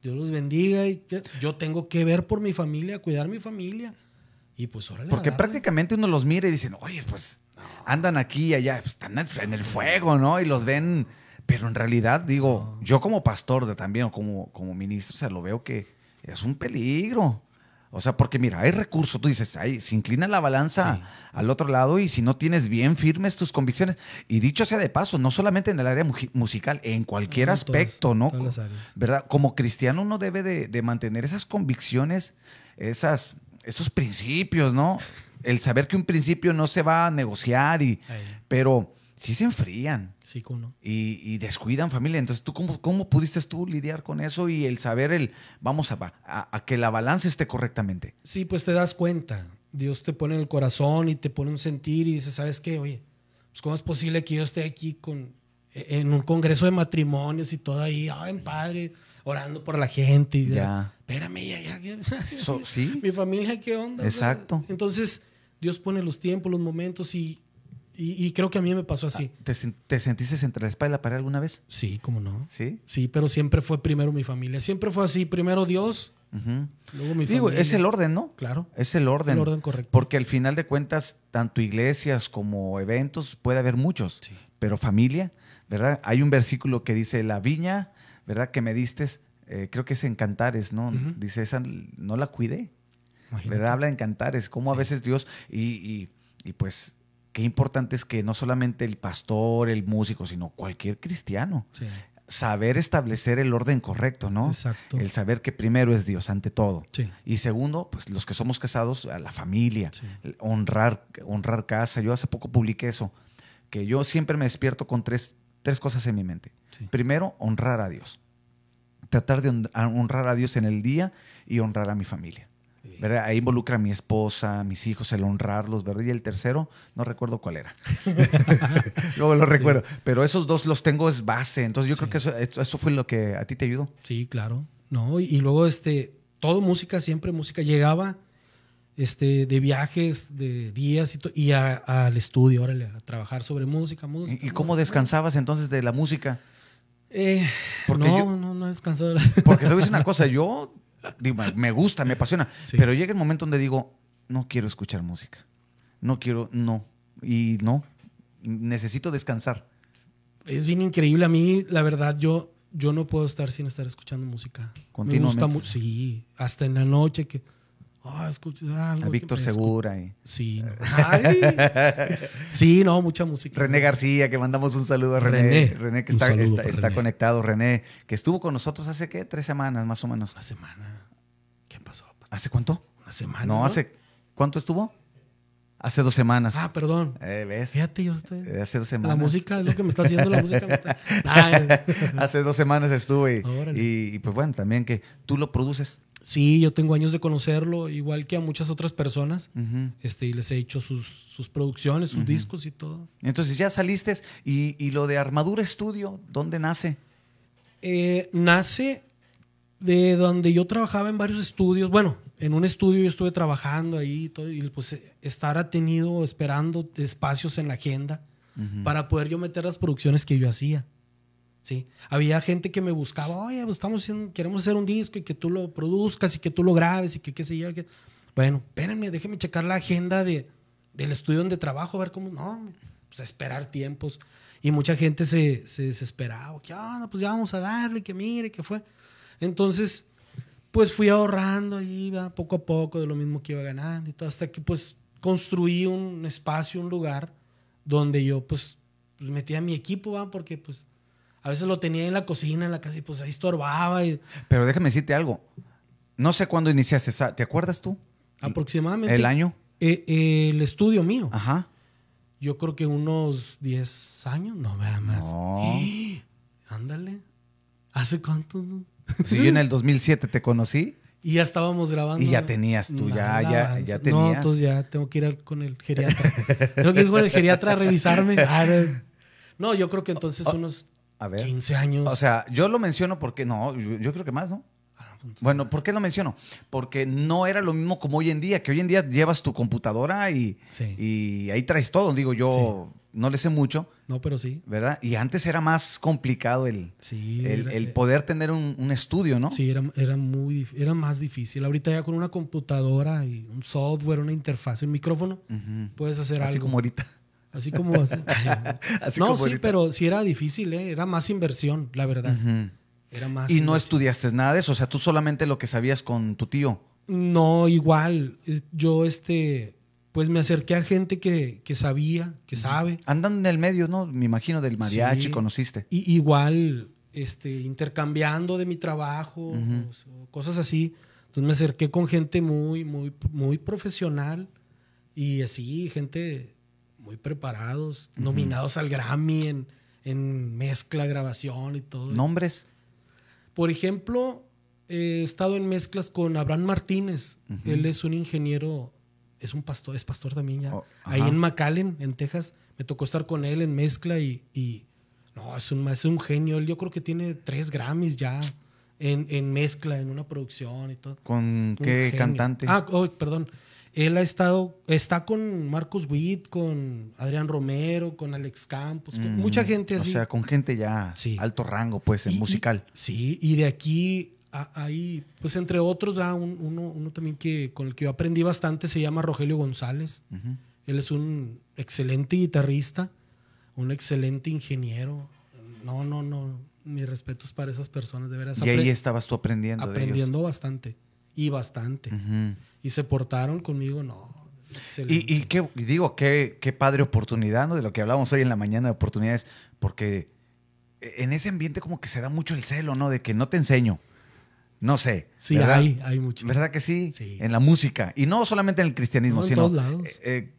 Dios los bendiga. Y yo- tengo que ver por mi familia, cuidar mi familia. Y pues órale. Porque prácticamente uno los mira y dicen, oye, pues andan aquí y allá, pues, están en el fuego, ¿no? Y los ven, pero en realidad, digo, yo como pastor de, también o como, como ministro, o sea, lo veo que es un peligro. O sea, porque mira, hay recursos, tú dices, ahí se inclina la balanza Sí. al otro lado y si no tienes bien firmes tus convicciones, y dicho sea de paso, no solamente en el área musical, en cualquier todas- aspecto, ¿no? todas. ¿Verdad? Como cristiano uno debe de, de mantener esas convicciones, esas, esos principios, ¿no? El saber que un principio no se va a negociar, y, Ahí. pero sí se enfrían Sí, cómo y, y descuidan familia. Entonces, ¿tú cómo, cómo pudiste tú lidiar con eso y el saber el, vamos a, a, a que la balanza esté correctamente? Sí, pues te das cuenta. Dios te pone en el corazón y te pone un sentir y dices, ¿sabes qué? Oye, pues ¿cómo es posible que yo esté aquí con, en un congreso de matrimonios y todo ahí, ay, padre, orando por la gente? Y Ya. Espérame, ya, ya. ya. So- sí. <laughs> Mi familia, ¿qué onda? Exacto. entonces, Dios pone los tiempos, los momentos y, y, y creo que a mí me pasó así. ¿Te, sen- te sentiste entre la espada y la pared alguna vez? Sí, cómo no. Sí. Sí, pero siempre fue primero mi familia. Siempre fue así. Primero Dios. Luego mi Digo, familia. es el orden, ¿no? Claro. Es el orden. El orden correcto. Porque al final de cuentas, tanto iglesias como eventos, puede haber muchos. Sí. Pero familia, ¿verdad? Hay un versículo que dice, la viña, ¿verdad? Que me diste, eh, creo que es en Cantares, ¿no? Dice, esa no la cuidé. Imagínate. ¿verdad? Habla en cantares, cómo a veces Dios, y, y- y pues qué importante es que no solamente el pastor, el músico, sino cualquier cristiano, Sí. saber establecer el orden correcto, ¿no? Exacto. El saber que primero es Dios ante todo. Sí. Y segundo, pues los que somos casados, a la familia, Sí. honrar, honrar casa. Yo hace poco publiqué eso, que yo siempre me despierto con tres, tres cosas en mi mente. Primero, honrar a Dios. Tratar de honrar a Dios en el día y honrar a mi familia. ¿Verdad? Ahí involucra a mi esposa, a mis hijos, el honrarlos, ¿verdad? Y el tercero, no recuerdo cuál era. <laughs> Luego lo recuerdo. Pero esos dos los tengo es base. Entonces yo creo que eso, eso- fue lo que a ti te ayudó. Sí, claro. No, y, y luego este, todo música, siempre música. Llegaba este, de viajes, de días y, y a- al estudio, órale, a trabajar sobre música, música. ¿Y, y cómo descansabas entonces de la música? Eh, Porque no, yo- no, no he descansado. Porque te voy a decir una cosa, yo digo, me gusta, me apasiona, Sí. pero llega el momento donde digo, no quiero escuchar música. No quiero, no. Y no, necesito descansar. es bien increíble. A mí, la verdad, yo, yo no puedo estar sin estar escuchando música. Me gusta mucho. Sí, hasta en la noche que. Ah, algo A Víctor Segura y Sí, no. <laughs> Ay. sí, no, mucha música. René García, que mandamos un saludo a René. René. René, que está, saludo está, para está René. conectado. René, que estuvo con nosotros hace, ¿qué? Tres semanas, más o menos. Una semana. ¿Qué pasó? ¿Hace cuánto? Una semana. no, hace... ¿Cuánto estuvo? Hace dos semanas. Ah, perdón. Eh, ¿Ves? Fíjate, yo estoy. Eh, Hace dos La semanas. música es lo que me está haciendo la música. me está- <laughs> Ay, Hace dos semanas estuve. Y pues bueno, también que tú lo produces. Sí, yo tengo años de conocerlo, igual que a muchas otras personas. Este, y les he hecho sus, sus producciones, sus discos y todo. Entonces ya saliste y, y lo de Armadura Estudio, ¿dónde nace? Eh, nace de donde yo trabajaba en varios estudios. Bueno, en un estudio yo estuve trabajando ahí y todo, y pues estar atenido esperando espacios en la agenda para poder yo meter las producciones que yo hacía. Sí. Había gente que me buscaba, oye, pues estamos haciendo- queremos hacer un disco y que tú lo produzcas y que tú lo grabes y que qué sé yo. que-". Bueno, espérenme, déjenme checar la agenda de, del estudio donde trabajo, a ver cómo, no, pues esperar tiempos. Y mucha gente se, se desesperaba, que, ah, no, pues ya vamos a darle, que mire, que fue. Entonces, pues fui ahorrando ahí, ¿va? poco a poco, de lo mismo que iba ganando y todo, hasta que pues construí un espacio, un lugar donde yo pues, metía mi equipo, ¿va? porque pues a veces lo tenía en la cocina, en la casa y pues ahí estorbaba y Pero déjame decirte algo. No sé cuándo iniciaste esa. ¿Te acuerdas tú? aproximadamente ¿El año? eh, eh, el estudio mío. Ajá. Yo creo que unos 10 años, no, nada más. No. <gasps> Ándale. ¿Hace cuánto? Si yo en el 2007 te conocí Y ya estábamos grabando. y ya tenías tú, ya, ya, ya No, tenías. entonces ya tengo que ir con el geriatra. <laughs> tengo que ir con el geriatra a revisarme. Ah, no. No, yo creo que entonces Oh, unos A ver. 15 años. O sea, yo lo menciono porque no, yo, yo creo que más, ¿no? Bueno, ¿por qué lo menciono? Porque no era lo mismo como hoy en día, que hoy en día llevas tu computadora y, Sí. y ahí traes todo. Digo, yo no le sé mucho, No, pero sí. ¿verdad? Y antes era más complicado el, Sí. el, era- el poder tener un, un estudio, ¿no? Sí, era, era muy era más difícil. Ahorita ya con una computadora y un software, una interfaz, un micrófono, puedes hacer Así algo. como ahorita. Así como. <laughs> Así no, como sí, ahorita. pero sí era difícil, ¿eh? Era más inversión, la verdad. Era más. Y no estudiaste nada de eso, o sea, tú solamente lo que sabías con tu tío. No, igual. Yo, este. Pues me acerqué a gente que, que sabía, que sabe. Andan en el medio, ¿no? Me imagino del mariachi, Sí. conociste. Y igual, este, intercambiando de mi trabajo, cosas así. Entonces me acerqué con gente muy, muy, muy profesional y así, gente muy preparados, Ujú. nominados al Grammy en, en mezcla, grabación y todo. ¿Nombres? Por ejemplo, he estado en mezclas con Abraham Martínez. Ujú. Él es un ingeniero, es un pastor, es pastor también ya. Oh, Ahí en McAllen, en Texas, me tocó estar con él en mezcla y, y no, es un, es un genio. Él yo creo que tiene tres Grammys ya en, en mezcla, en una producción y todo. ¿Con Un qué genio. cantante? Ah, oh, perdón. Él ha estado, está con Marcos Witt, con Adrián Romero, con Alex Campos, con Mm, mucha gente así. O sea, con gente ya Sí. alto rango, pues, en Y- y- musical. sí, y de aquí ahí, pues entre otros. Un- uno, uno también que con el que yo aprendí bastante se llama Rogelio González. Él es un excelente guitarrista, un excelente ingeniero. No, no, no. Mis respetos para esas personas, de veras. Y ahí estabas tú aprendiendo. de ellos. aprendiendo bastante. Y bastante. Ujú. Y se portaron conmigo, no. Excelente. Y, y qué, digo, qué, qué padre oportunidad, ¿no? De lo que hablábamos hoy en la mañana de oportunidades, porque en ese ambiente como que se da mucho el celo, ¿no? De que no te enseño. No sé. sí, ¿verdad? hay, hay mucho. ¿Verdad que sí? Sí. En la música. Y no solamente en el cristianismo, No, en sino todos lados. eh, eh,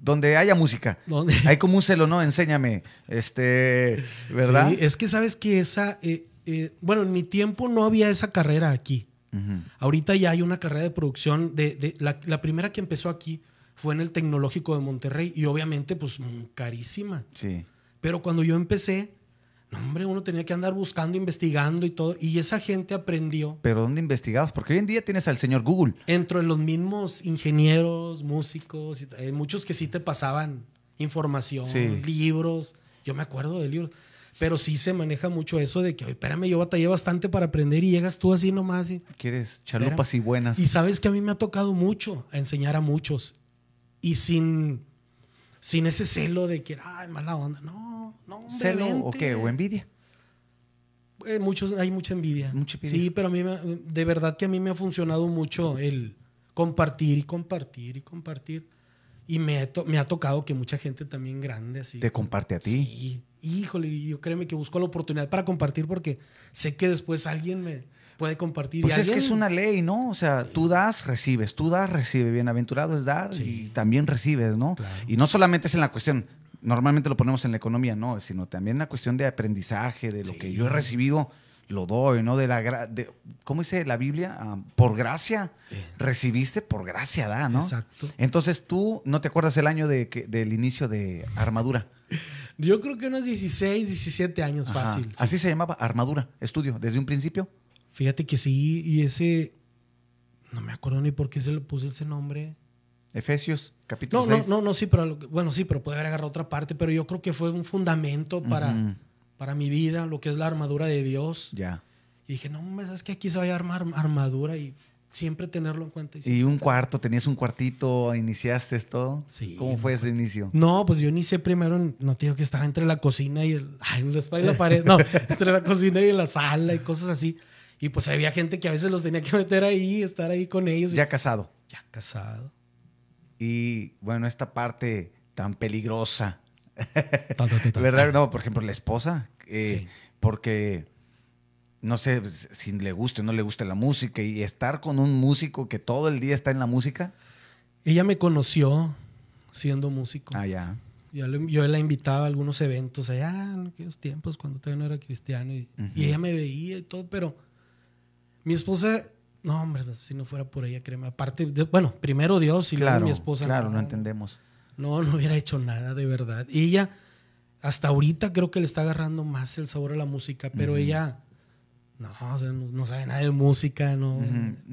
donde haya música. ¿Dónde? Hay como un celo, ¿no? Enséñame. Este, ¿verdad? Sí, es que sabes que esa. eh, bueno, en mi tiempo no había esa carrera aquí. Ujú. Ahorita ya hay una carrera de producción. De, de- la, la primera que empezó aquí fue en el Tecnológico de Monterrey y obviamente, pues carísima. Sí. Pero cuando yo empecé, no, hombre, uno tenía que andar buscando, investigando y todo. Y esa gente aprendió. Pero ¿dónde investigabas? Porque hoy en día tienes al señor Google. Entre los mismos ingenieros, músicos, hay muchos que sí te pasaban información, Sí. libros. Yo me acuerdo de libros. Pero sí se maneja mucho eso de que, "Oye, espérame, yo batallé bastante para aprender y llegas tú así nomás. Y, ¿Quieres chalupas y buenas? y sabes que a mí me ha tocado mucho a enseñar a muchos. Y sin, sin ese celo de que, ay, mala onda. No, no, hombre, ¿Celo o qué? ¿O envidia? Eh, muchos, hay mucha envidia. Mucha envidia. Sí, pero a mí, me- de verdad que a mí me ha funcionado mucho el compartir y compartir y compartir. Y me, me ha tocado que mucha gente también grande así. Te comparte a ti. Sí, híjole, yo créeme que busco la oportunidad para compartir porque sé que después alguien me puede compartir. Pues y es que es una ley, ¿no? O sea, tú das, recibes, tú das, recibes. Bienaventurado es dar Sí. y también recibes, ¿no? Claro. Y no solamente es en la cuestión, normalmente lo ponemos en la economía, no, sino también en la cuestión de aprendizaje, de lo Sí. que yo he recibido, lo doy, ¿no? De la gra- de, ¿Cómo dice la Biblia? Ah, por gracia, recibiste, por gracia da, ¿no? Exacto. Entonces tú no te acuerdas el año de que- del inicio de Armadura. <laughs> Yo creo que unos 16, 17 años, Ajá. fácil. sí. Así se llamaba, Armadura, estudio, desde un principio. Fíjate que sí, y ese. No me acuerdo ni por qué se le puse ese nombre. Efesios, capítulo No, no, 6. no, no, sí, pero bueno, sí, pero puede haber agarrado otra parte, pero yo creo que fue un fundamento para, Ujú. para mi vida, lo que es la armadura de Dios. Ya. Y dije, no, sabes que aquí se va a llamar armadura y siempre tenerlo en cuenta. Y un cuarto, tenías un cuartito, iniciaste todo. Sí, ¿Cómo fue ese inicio? No, pues yo inicié primero, en- no te digo que estaba entre la cocina y el, ay, la espalda y la pared, no, <laughs> entre la cocina y la sala y cosas así. Y pues había gente que a veces los tenía que meter ahí, estar ahí con ellos. y- Ya casado. ya casado. Y bueno, esta parte tan peligrosa, ta, ta, ta. <laughs> ¿verdad? No, por ejemplo, la esposa, eh, Sí. porque no sé si le guste o no le guste la música y estar con un músico que todo el día está en la música. Ella me conoció siendo músico. Ah, ya. Yo, yo la invitaba a algunos eventos allá en aquellos tiempos cuando todavía no era cristiano y, ella me veía y todo, pero mi esposa, no, hombre, pues, si no fuera por ella, créeme. Aparte, de- bueno, primero Dios y luego mi esposa. claro, no entendemos. No, no hubiera hecho nada, de verdad. Y ella, hasta ahorita creo que le está agarrando más el sabor a la música, pero ella, no, o sea, no, no sabe nada de música, no.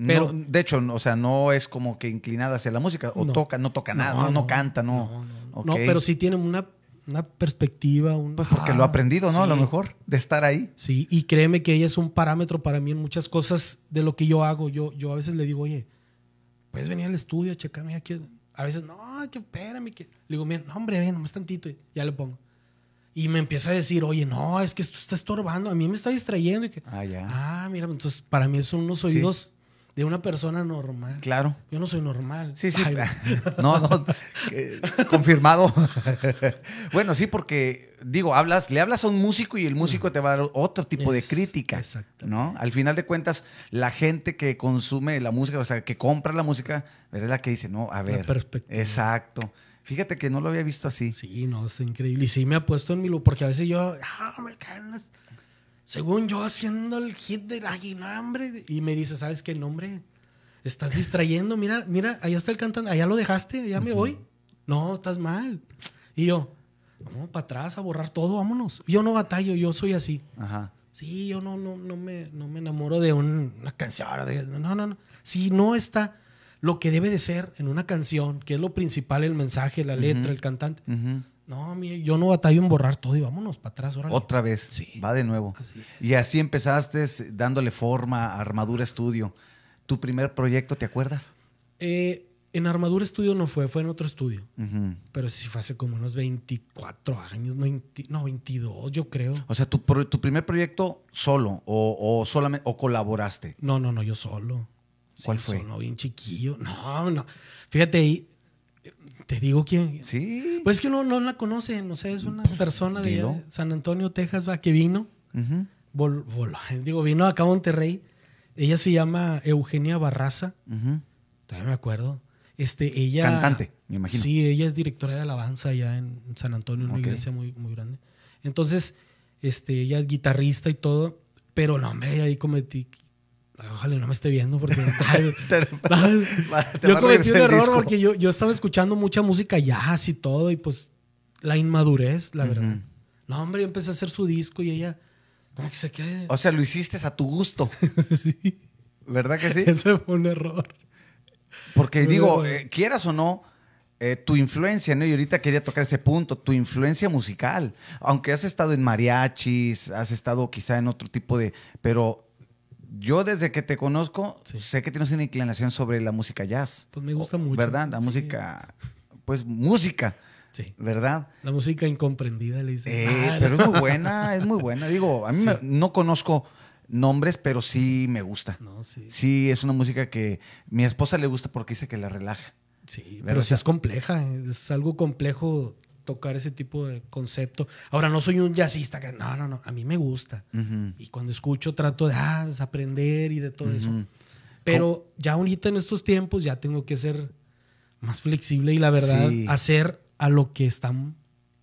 Pero, No, de hecho, o sea, no es como que inclinada hacia la música, o No. toca, no toca nada, no, no, canta, no. No, no, no. Ok. No, pero sí tiene una, una perspectiva. Un, Pues porque lo ha aprendido, ¿no? A lo mejor, de estar ahí. Sí, y créeme que ella es un parámetro para mí en muchas cosas de lo que yo hago. Yo, yo a veces le digo, oye, puedes venir al estudio a checarme aquí. A veces, no, que espérame. Que... Le digo, mira, no, hombre, ven, nomás tantito. y Ya le pongo. Y me empieza a decir, oye, no, es que esto está estorbando, a mí me está distrayendo. Y que, Ah, ya. ah, mira, entonces para mí son unos oídos de una persona normal. Claro. Yo no soy normal. Sí, sí. Ay, <laughs> No, no. eh, confirmado. <laughs> bueno, sí, porque digo, hablas, le hablas a un músico y el músico te va a dar otro tipo de crítica. exactamente. ¿No? Al final de cuentas, la gente que consume la música, o sea, que compra la música, es la que dice, no, a ver. perspectiva. Exacto. Fíjate que no lo había visto así. Sí, no, está increíble. Y sí me ha puesto en mi lugar, porque a veces yo, ah, me caen las- Según yo haciendo el hit del águila, hombre. Y me dice, ¿sabes qué nombre? Estás distrayendo, mira, mira, allá está el cantante, allá lo dejaste, allá me voy. No, estás mal. Y yo, vamos para atrás a borrar todo, vámonos. Yo no batallo, yo soy así. Ajá. Sí, yo no, no, no, me, no me enamoro de un- una canción. de- no, no, no. Si no está lo que debe de ser en una canción, que es lo principal, el mensaje, la letra, el cantante. No, mi- yo no batallo en borrar todo y vámonos para atrás, órale. Otra vez. Sí. Va de nuevo. Así. Y así empezaste dándole forma a Armadura Estudio. ¿Tu primer proyecto, te acuerdas? Eh, en Armadura Estudio no fue, fue en otro estudio. Pero sí fue hace como unos 24 años, 20 no, 22 yo creo. O sea, tu, tu primer proyecto solo o, o solamente o colaboraste. No, no, no, yo solo. ¿Cuál Sí, fue? Solo, bien chiquillo. No, no. Fíjate ahí, te digo quién. Sí. Pues es que no, no la conocen, o sea, es una persona de, dilo. allá de San Antonio, Texas, va, que vino. Vol- vol- digo, vino acá a Monterrey. Ella se llama Eugenia Barraza, ujú. todavía me acuerdo. Este, ella. Cantante, me imagino. Sí, ella es directora de alabanza allá en San Antonio, una iglesia muy, muy grande. Entonces, este, ella es guitarrista y todo, pero no, hombre, ahí cometí. Ojalá no me esté viendo porque. <laughs> ay, Te- ay, va- te yo cometí un error porque yo, yo estaba escuchando mucha música jazz y todo, y pues la inmadurez, la verdad. No, hombre, yo empecé a hacer su disco y ella, como que se queda. O sea, lo hiciste a tu gusto. <laughs> sí, ¿Verdad que sí? <laughs> ese fue un error. Porque Muy digo, eh, quieras o no, eh, tu influencia, ¿no? Y ahorita quería tocar ese punto, tu influencia musical. Aunque has estado en mariachis, has estado quizá en otro tipo de... Pero yo desde que te conozco, Sí. sé que tienes una inclinación sobre la música jazz. Pues me gusta O- mucho. ¿Verdad? La Sí. música, pues música, Sí. ¿verdad? La música incomprendida, le dicen. Eh, <laughs> Ah, pero no. es muy buena, es muy buena. Digo, a mí Sí. me- no conozco nombres, pero sí me gusta. No, sí. Sí, es una música que mi esposa le gusta porque dice que la relaja. Sí, ¿Verdad? pero sí es compleja. Es algo complejo tocar ese tipo de concepto. Ahora, no soy un jazzista. Que, no, no, no. A mí me gusta. Ujú. Y cuando escucho trato de ah, pues, aprender y de todo eso. Pero ya ahorita en estos tiempos ya tengo que ser más flexible y la verdad Sí. hacer a lo que están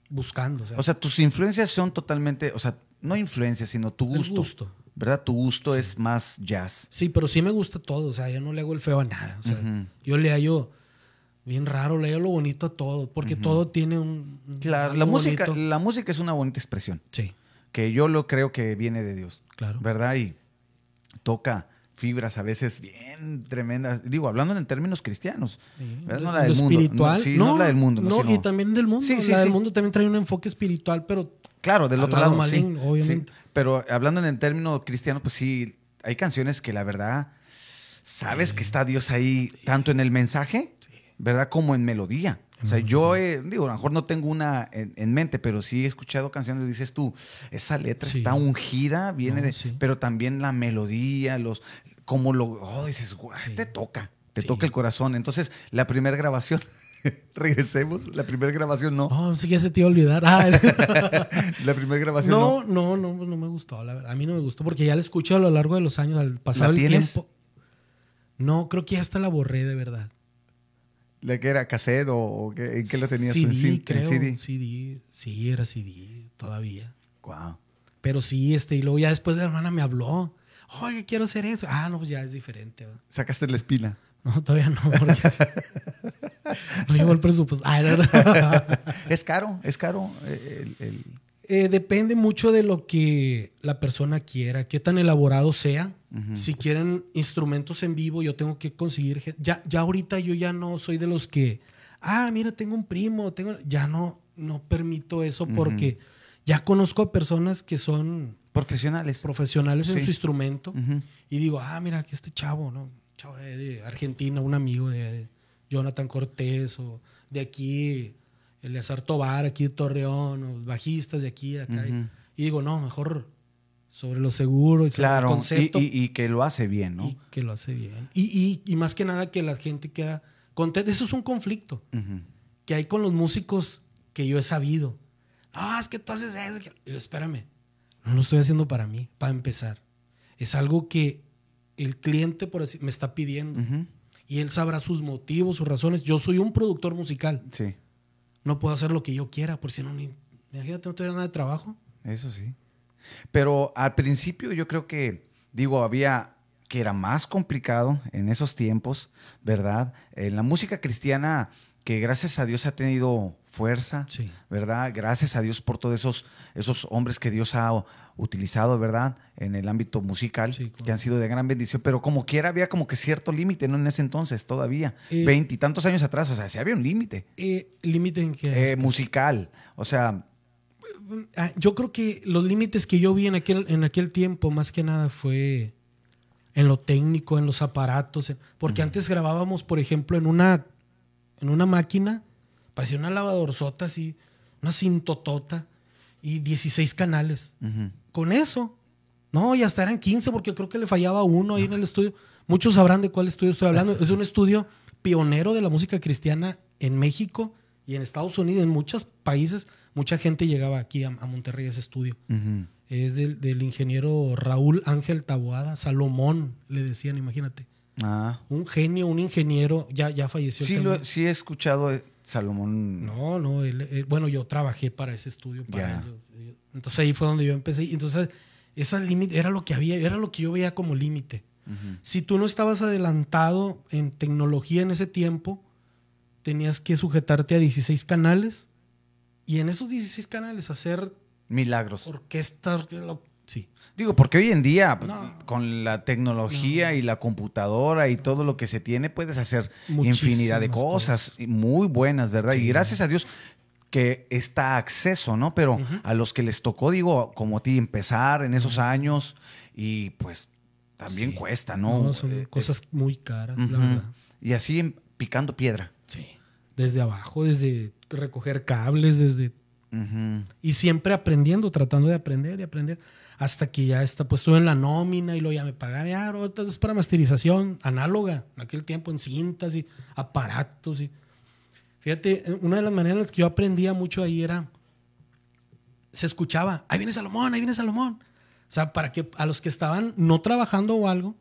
buscando. O sea, O sea, tus influencias son totalmente, o sea, no influencias, sino tu el gusto. gusto. ¿Verdad? Tu gusto es más jazz. Sí, pero sí me gusta todo. O sea, yo no le hago el feo a nada. O sea, yo le hallo bien raro, le lo bonito a todo. Porque todo tiene un. Claro, la música, bonito. la música es una bonita expresión, Sí, que yo lo creo que viene de Dios, claro. ¿verdad? Y toca fibras a veces bien tremendas. Digo, hablando en términos cristianos. Sí. No la lo del mundo. espiritual. No, sí, no la del mundo, no, sino- y también del mundo. Sí, sí, la del mundo también trae un enfoque espiritual, pero Claro, del otro lado maligno, obviamente. Pero hablando en el término cristiano, pues sí, hay canciones que la verdad, sabes que está Dios ahí, tanto en el mensaje, ¿verdad? Como en melodía. O sea, yo, eh, digo, a lo mejor no tengo una en, en mente, pero sí he escuchado canciones, dices tú, esa letra Sí. está ungida, viene No, de... sí. Pero también la melodía, los... Como lo... Oh, dices, "Guau, Sí. te toca, te toca el corazón. Entonces, la primera grabación, <laughs> regresemos, la primera grabación no. no, sí que se te iba a olvidar. Ah, <laughs> La primera grabación no. no, no, no, no me gustó, la verdad. A mí no me gustó porque ya la escuché a lo largo de los años, al pasar el tienes? tiempo. No, creo que ya hasta la borré de verdad. ¿La que era cassette o, o qué- en qué la tenías? CD, ¿En cin- en creo. CD? CD. Sí, era CD todavía. Guau. Pero sí, este, y luego ya después la hermana me habló. Oye, quiero hacer eso. Ah, no, pues ya es diferente. ¿va? Sacaste la espina. No, todavía no, porque <laughs> no llevo el presupuesto. Ah, no, no. <laughs> Es caro, es caro. eh, el- el- Eh, depende mucho de lo que la persona quiera, qué tan elaborado sea. Si quieren instrumentos en vivo, yo tengo que conseguir. Ya, ya ahorita yo ya no soy de los que, ah, mira, tengo un primo, tengo. Ya no, no permito eso porque ya conozco a personas que son Profesionales. profesionales en su instrumento y digo, ah, mira, aquí este chavo, ¿no? Chavo de, de Argentina, un amigo de, de Jonathan Cortés o de aquí, Eleazar Tobar, aquí de Torreón, bajistas de aquí, de acá. Y digo, no, mejor sobre lo seguro y sobre Claro, el y, concepto y- y que lo hace bien, ¿no? y que lo hace bien. Y, y- y más que nada que la gente queda contenta. Eso es un conflicto que hay con los músicos que yo he sabido. No, es que tú haces eso. que-". Y yo, espérame, no lo estoy haciendo para mí, para empezar. Es algo que el cliente, por así, me está pidiendo. Y él sabrá sus motivos, sus razones. Yo soy un productor musical. Sí, No puedo hacer lo que yo quiera, por si no, ni, imagínate, no tuviera nada de trabajo. eso sí. Pero al principio yo creo que, digo, había que era más complicado en esos tiempos, ¿verdad? En la música cristiana que gracias a Dios ha tenido fuerza, Sí. ¿verdad? Gracias a Dios por todos esos, esos hombres que Dios ha utilizado, ¿verdad? En el ámbito musical, Sí, que han sido de gran bendición, pero como quiera había como que cierto límite, ¿no? En ese entonces todavía, Eh, veintitantos años atrás, o sea, sí había un límite Eh, ¿Límite en qué? eh, musical, o sea, Ah, Yo creo que los límites que yo vi en aquel, en aquel tiempo, más que nada, fue en lo técnico, en los aparatos. en- porque antes grabábamos, por ejemplo, en una, en una máquina, parecía una lavadorzota así, una cintotota y 16 canales. ujú. Con eso. No, y hasta eran 15 porque creo que le fallaba uno ahí en el estudio. Muchos sabrán de cuál estudio estoy hablando. Es un estudio pionero de la música cristiana en México y en Estados Unidos, en muchos países. Mucha gente llegaba aquí a, a Monterrey a ese estudio. Es del, del ingeniero Raúl Ángel Taboada, Salomón, le decían, imagínate. Ah. Un genio, un ingeniero, ya, ya falleció. Sí, lo- sí he escuchado eh, Salomón. No, no, él- él- bueno, yo trabajé para ese estudio. Para Ya. yo- entonces ahí fue donde yo empecé. y Entonces, ese límite era lo que había, era lo que yo veía como límite. Ujú. Si tú no estabas adelantado en tecnología en ese tiempo, tenías que sujetarte a 16 canales y en esos 16 canales hacer Milagros. orquestas. Sí. Digo, porque hoy en día, pues, No. con la tecnología y la computadora y todo lo que se tiene, puedes hacer infinidad de cosas, cosas. y muy buenas, ¿verdad? Y Sí. gracias a Dios que está acceso, ¿no? Pero a los que les tocó, digo, como a ti, empezar en esos años y pues también Sí. cuesta, ¿no? No, son Eh, cosas muy caras, la verdad. Y así picando piedra. Sí. Desde abajo, desde recoger cables, desde. Y siempre aprendiendo, tratando de aprender y aprender. Hasta que ya está puesto en la nómina y luego ya me pagaban. Ya, ahorita es para masterización análoga. En aquel tiempo en cintas y aparatos. Y... Fíjate, una de las maneras en las que yo aprendía mucho ahí era. Se escuchaba, ahí viene Salomón, ahí viene Salomón. O sea, para que a los que estaban no trabajando o algo,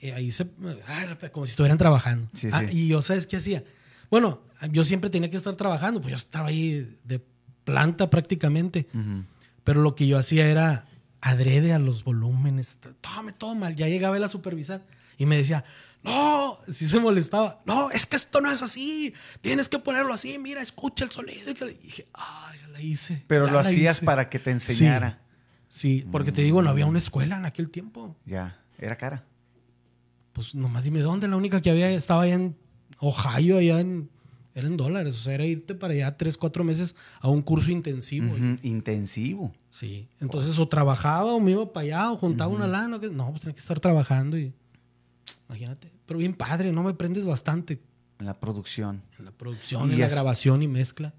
eh, ahí se. ah, como si estuvieran trabajando. Sí, Ah, sí. Y yo, ¿sabes qué hacía? Bueno, yo siempre tenía que estar trabajando, pues yo estaba ahí de planta prácticamente. Ujú. Pero lo que yo hacía era adrede a los volúmenes. Tómame todo mal. Ya llegaba él a supervisar y me decía, no, si se molestaba. No, es que esto no es así. Tienes que ponerlo así. Mira, escucha el sonido. Y que le- y dije, ah, ya la hice. Pero lo hacías hice". para que te enseñara. Sí, porque te digo, no había una escuela en aquel tiempo. Ya, era cara. Pues nomás dime dónde. La única que había estaba allá en Ohio, allá en. Era en dólares. O sea, era irte para allá tres, cuatro meses a un curso intensivo. Intensivo. Sí. Entonces, o trabajaba o me iba para allá o juntaba una lana. No, pues tenía que estar trabajando y. Imagínate. Pero bien padre, ¿no? Me prendes bastante En la producción. en la producción, Y en la grabación y mezcla.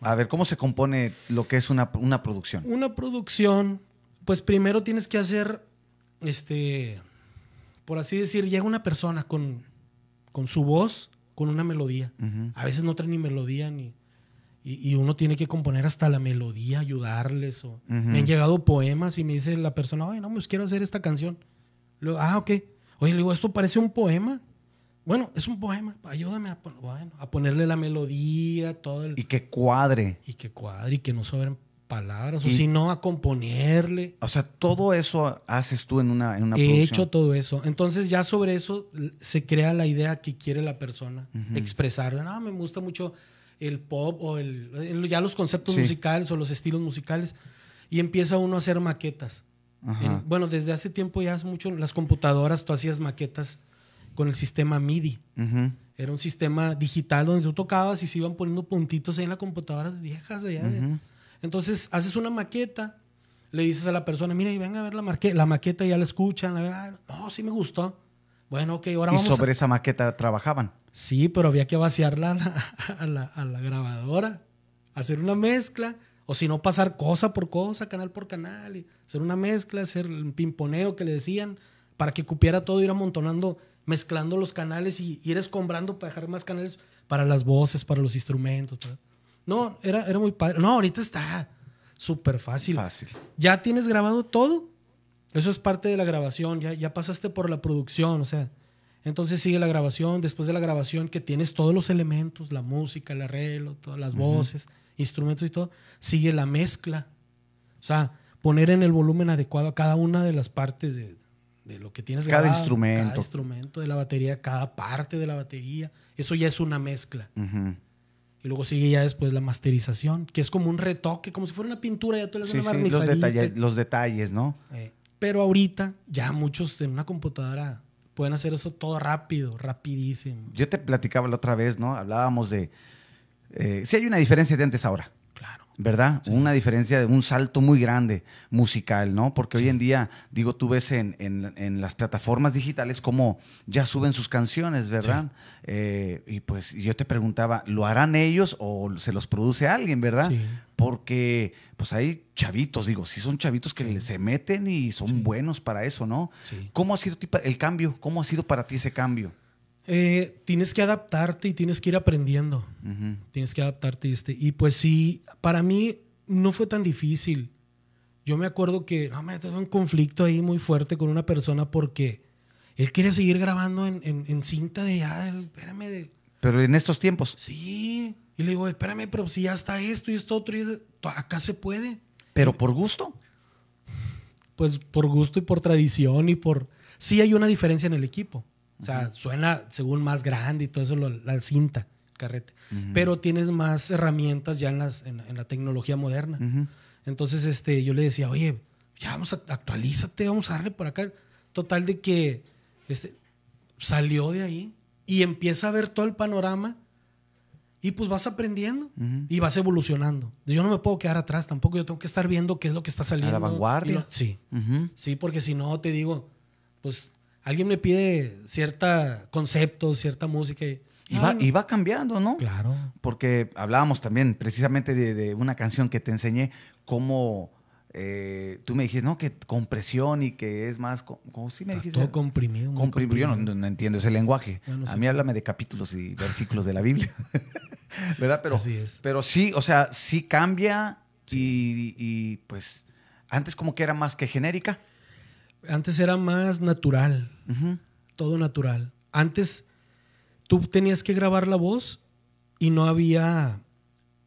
A ver, ¿cómo se compone lo que es una, una producción? Una producción, pues primero tienes que hacer, este, por así decir, llega una persona con, con su voz, con una melodía. A veces no trae ni melodía ni... Y, y uno tiene que componer hasta la melodía, ayudarles. O, Me han llegado poemas y me dice la persona, oye, no, pues quiero hacer esta canción. Luego, ah, ok. Oye, le digo, ¿esto parece un poema? Bueno, es un poema. Ayúdame a, bueno, a ponerle la melodía, todo el... Y que cuadre. Y que cuadre y que no sobren palabras. O Y- si no, a componerle. O sea, todo eso haces tú en una, en una He producción. hecho todo eso. Entonces ya sobre eso se crea la idea que quiere la persona Ujú. expresar. No, me gusta mucho el pop o el, el- ya los conceptos Sí. musicales o los estilos musicales. Y empieza uno a hacer maquetas. En- bueno, desde hace tiempo ya hace mucho las computadoras tú hacías maquetas con el sistema MIDI. Era un sistema digital donde tú tocabas y se iban poniendo puntitos ahí en las computadoras viejas de entonces haces una maqueta, le dices a la persona, mira, y venga a ver la, marque- la maqueta, ya la escuchan, a ver, ah, no, sí me gustó. Bueno, ok, ahora Y vamos sobre a... esa maqueta trabajaban. Sí, pero había que vaciarla a la, <laughs> a la- a la grabadora, hacer una mezcla, o si no, pasar cosa por cosa, canal por canal, y hacer una mezcla, hacer el pimponeo que le decían, para que cupiera todo, ir amontonando, mezclando los canales y ir escombrando para dejar más canales para las voces, para los instrumentos. No, era, era muy padre. No, ahorita está súper fácil. Fácil. ¿Ya tienes grabado todo? Eso es parte de la grabación, ya, ya pasaste por la producción, o sea, entonces sigue la grabación, después de la grabación que tienes todos los elementos, la música, el arreglo, todas las voces, instrumentos y todo, sigue la mezcla, o sea, poner en el volumen adecuado a cada una de las partes de, de lo que tienes Cada grabado, instrumento. Cada instrumento de la batería, cada parte de la batería. Eso ya es una mezcla. Y luego sigue ya después la masterización, que es como un retoque, como si fuera una pintura, ya tú le Sí, una sí, los, barnizadita. detalle- los detalles, ¿no? Eh, pero ahorita ya muchos en una computadora pueden hacer eso todo rápido, rapidísimo. Yo te platicaba la otra vez, ¿no? Hablábamos de... Eh, sí hay una diferencia de antes a ahora. Claro. ¿verdad? Una diferencia, un salto muy grande musical, ¿no? Porque hoy en día, digo, tú ves en, en- en las plataformas digitales cómo ya suben sus canciones, ¿verdad? Eh, y pues yo te preguntaba, ¿lo harán ellos o se los produce alguien, verdad? Porque pues hay chavitos, digo, sí son chavitos que se meten y son buenos para eso, ¿no? ¿Cómo ha sido el cambio? ¿Cómo ha sido para ti ese cambio? Eh, tienes que adaptarte y tienes que ir aprendiendo. Tienes que adaptarte. Este. Y pues sí, para mí no fue tan difícil. Yo me acuerdo que no, me tuve un conflicto ahí muy fuerte con una persona porque él quería seguir grabando en, en- en cinta de ya, del- espérame, de, Pero en estos tiempos, sí. Y le digo, espérame, pero si ya está esto y esto otro, y acá se puede. pero por gusto. Pues por gusto y por tradición y por... Sí hay una diferencia en el equipo. O sea, suena según más grande y todo eso, lo- la cinta, carrete. Pero tienes más herramientas ya en, las, en, en la tecnología moderna. Entonces, este, yo le decía, oye, ya vamos a actualízate, vamos a darle por acá. Total de que este, salió de ahí y empieza a ver todo el panorama y pues vas aprendiendo Ujú. y vas evolucionando. Yo no me puedo quedar atrás tampoco, yo tengo que estar viendo qué es lo que está saliendo. vanguardia. Y no- sí, sí, porque si no te digo, pues alguien me pide cierta concepto, cierta música y, Y, Ah, y va cambiando, ¿no? Claro. Porque hablábamos también precisamente de, de una canción que te enseñé, cómo eh, tú me dijiste, no, que compresión y que es más, co- ¿cómo sí me dijiste? todo comprimido. Comprimido. Yo no, entiendo ese lenguaje. Bueno, A sí. mí háblame de capítulos y versículos de la Biblia. <laughs> ¿Verdad? Pero, Así es. pero sí, o sea, sí cambia y, y, pues antes como que era más que genérica. Antes era más natural. Todo natural. Antes tú tenías que grabar la voz y no había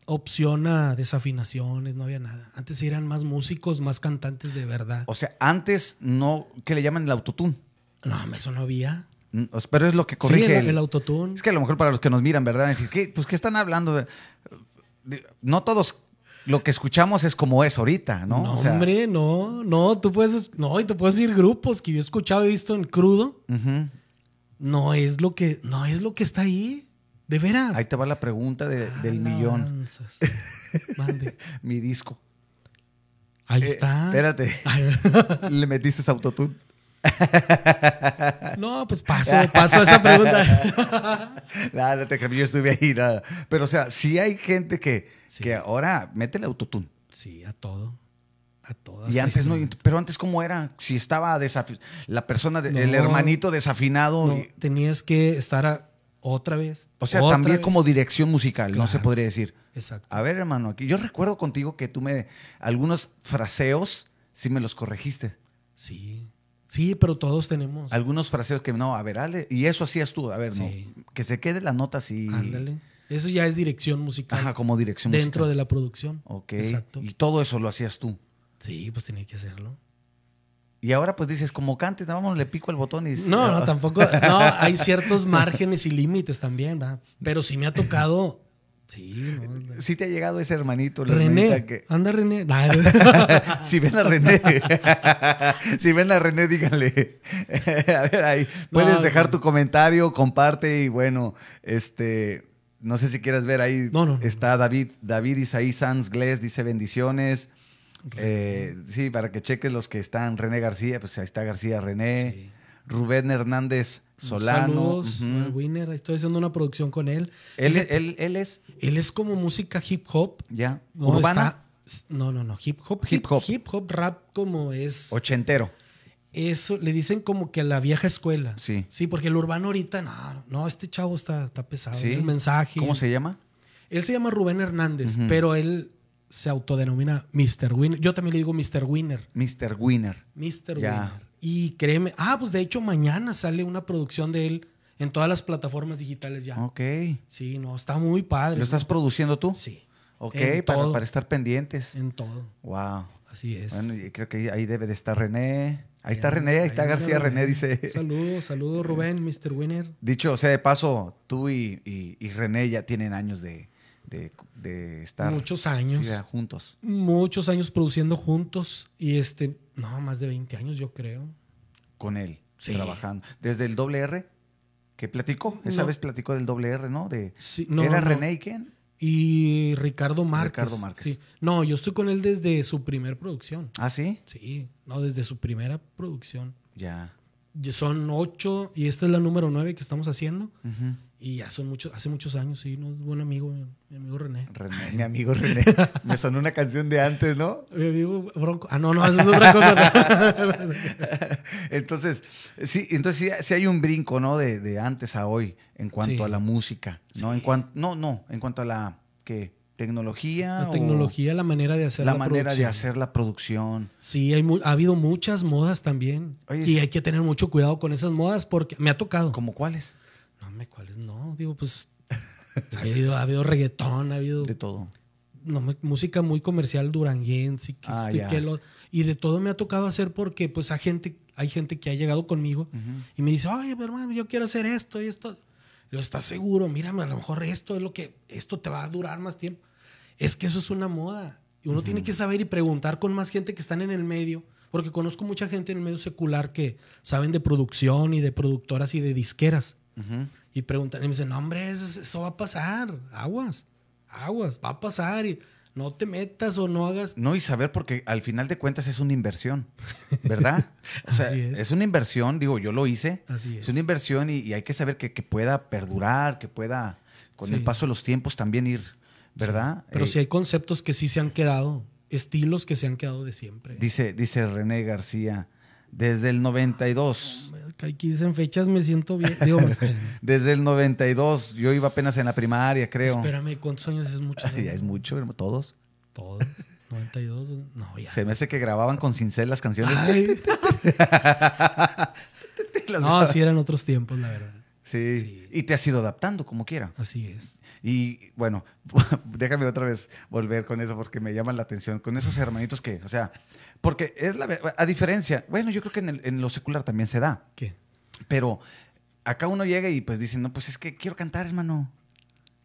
opción a desafinaciones, no había nada. Antes eran más músicos, más cantantes de verdad. O sea, antes no, que le llaman el autotune. No, eso no había. Mm, Pero es lo que Sí, corrige el, el- el autotune. Es que a lo mejor para los que nos miran, ¿verdad? Decir, ¿qué, pues, ¿qué están hablando? No todos lo que escuchamos es como es ahorita, ¿no? No, O sea, hombre, no, no, tú puedes, no, y te puedes decir grupos que yo he escuchado y visto en crudo, no es lo que, no es lo que está ahí, de veras. Ahí te va la pregunta de- del millón. Alabanzas. Mande. <laughs> Mi disco. Ahí Eh, está. Espérate. <laughs> ¿Le metiste autotune? <laughs> No, pues paso, paso esa pregunta. <laughs> Nada, no te creas, yo estuve ahí. nada. Pero, o sea, sí hay gente que, Sí. que ahora mete el autotune. Sí, a todo. A todo. Y antes no, pero antes cómo era, si estaba la persona, de- el No. hermanito desafinado, No, y- tenías que estar a- otra vez. o sea, también vez. como dirección musical, no se podría decir. Exacto. A ver, hermano, aquí yo recuerdo contigo que tú me algunos fraseos sí me los corregiste. Sí. Sí, pero todos tenemos. Algunos fraseos que no, a ver, Ale, y eso hacías tú, a ver, Sí. no, que se quede la nota así. Ándale. Eso ya es dirección musical. Ajá, como dirección dentro musical. de la producción. Ok. Exacto. Y todo eso lo hacías tú. Sí, pues tenía que hacerlo. Y ahora pues dices, como cante, vamos, le pico el botón y... No, no, tampoco. No, hay <laughs> ciertos márgenes y límites también, ¿verdad? Pero sí me ha tocado. Sí, no. Sí te ha llegado ese hermanito, la René. que... Anda, René. <laughs> Nah, <laughs> si ven a René, <laughs> si ven a René, díganle. a ver, ahí puedes No, dejar no. tu comentario, comparte y bueno, este, no sé si quieres ver ahí. No, no, no. Está David, David Isaí Sanz Glés, dice bendiciones. Eh, sí, para que cheques los que están. René García, pues ahí está García René. Sí. Rubén Hernández Solano. Saludos Winner. Estoy haciendo una producción con él. él, Fíjate, él, él es, él es como música hip hop. ya, No, urbana, está- no, no, no. Hip hop. Hip hop. Hip hop rap como es. ochentero. Eso le dicen como que a la vieja escuela. Sí. Sí, porque el urbano ahorita, no, no, este chavo está, está pesado. Sí. El mensaje. ¿Cómo se llama? Él se llama Rubén Hernández, pero él se autodenomina Mr. Winner. Yo también le digo Mr. Winner. Mr. Winner. Mr. Winner. Y créeme, ah, pues de hecho mañana sale una producción de él en todas las plataformas digitales ya. Ok. Sí, no, está muy padre. ¿Lo estás produciendo tú? Sí. Ok, para, estar pendientes. En todo. Wow. Así es. Bueno, creo que ahí- debe de estar René. Ahí está René, ahí está García René, dice. Saludos, saludos Rubén, Mr. Winner. Dicho, o sea, de paso, tú y, y- y René ya tienen años de, de- de estar Muchos años. sí, juntos. Muchos años produciendo juntos y este, no, más de 20 años yo creo. con él, Sí. trabajando. Desde el doble R, que platicó, esa No. vez platicó del doble R, ¿no? De, Sí, no, ¿Era no. René y quién? Y Ricardo Márquez. Ricardo Márquez. sí. No, yo estoy con él desde su primer producción. Ah, sí, Sí, no, desde su primera producción. ya. Son ocho y esta es la número nueve que estamos haciendo. Ujú. Y ya son muchos, hace muchos años, sí, ¿no? buen amigo, mi, mi amigo René. René, mi amigo René. <laughs> Me sonó una canción de antes, ¿no? Mi amigo Bronco. Ah, no, no, eso es otra cosa. <laughs> Entonces, sí, entonces sí, sí hay un brinco, ¿no? De, de antes a hoy en cuanto Sí. a la música, ¿no? Sí. En cuanto, no, no, en cuanto a la, ¿qué? ¿Tecnología? la tecnología, la manera de hacer la, la, manera de hacer la producción. Sí, hay ha habido muchas modas también. Oye, y hay que tener mucho cuidado con esas modas porque me ha tocado. ¿Cómo cuáles? Me cuáles no. Digo, pues. <laughs> ha, habido, ha habido reggaetón, ha habido De todo. no, música muy comercial duranguense que Ah, ya. que lo- y de todo me ha tocado hacer porque pues hay gente, hay gente que ha llegado conmigo y me dice, oye, pero, hermano, yo quiero hacer esto y esto. Yo, ¿estás seguro? Mírame, a lo mejor esto es lo que, esto te va a durar más tiempo. Es que eso es una moda. Y uno tiene que saber y preguntar con más gente que están en el medio, porque conozco mucha gente en el medio secular que saben de producción y de productoras y de disqueras. Ujú. Y preguntan, y me dicen, no, hombre, eso, eso va a pasar. Aguas, aguas, va a pasar. Y no te metas o no hagas. No, y saber porque al final de cuentas es una inversión, ¿verdad? <laughs> O sea, Así es. es. una inversión, digo, yo lo hice. Así Es es. una inversión y, y hay que saber que, que pueda perdurar, que pueda, con Sí. el paso de los tiempos, también ir, ¿verdad? Pero Eh, sí hay conceptos que sí se han quedado, estilos que se han quedado de siempre. Dice, dice René García, desde el 92. Aquí dicen fechas, me siento bien. Digo, <laughs> Desde el 92, yo iba apenas en la primaria, creo. espérame, ¿cuántos años es mucho? Ya es mucho, todos. Todo. 92, no, ya. Se me hace que grababan con cincel las canciones. <laughs> Las no, grababan. sí eran otros tiempos, la verdad. Sí. Sí. Y te has ido adaptando como quiera. Así es. Y bueno, <laughs> déjame otra vez volver con eso porque me llaman la atención. Con esos hermanitos que, o sea, porque es la a diferencia, bueno, yo creo que en, el- en lo secular también se da, ¿Qué? pero acá uno llega y pues dice, no, pues es que quiero cantar, hermano.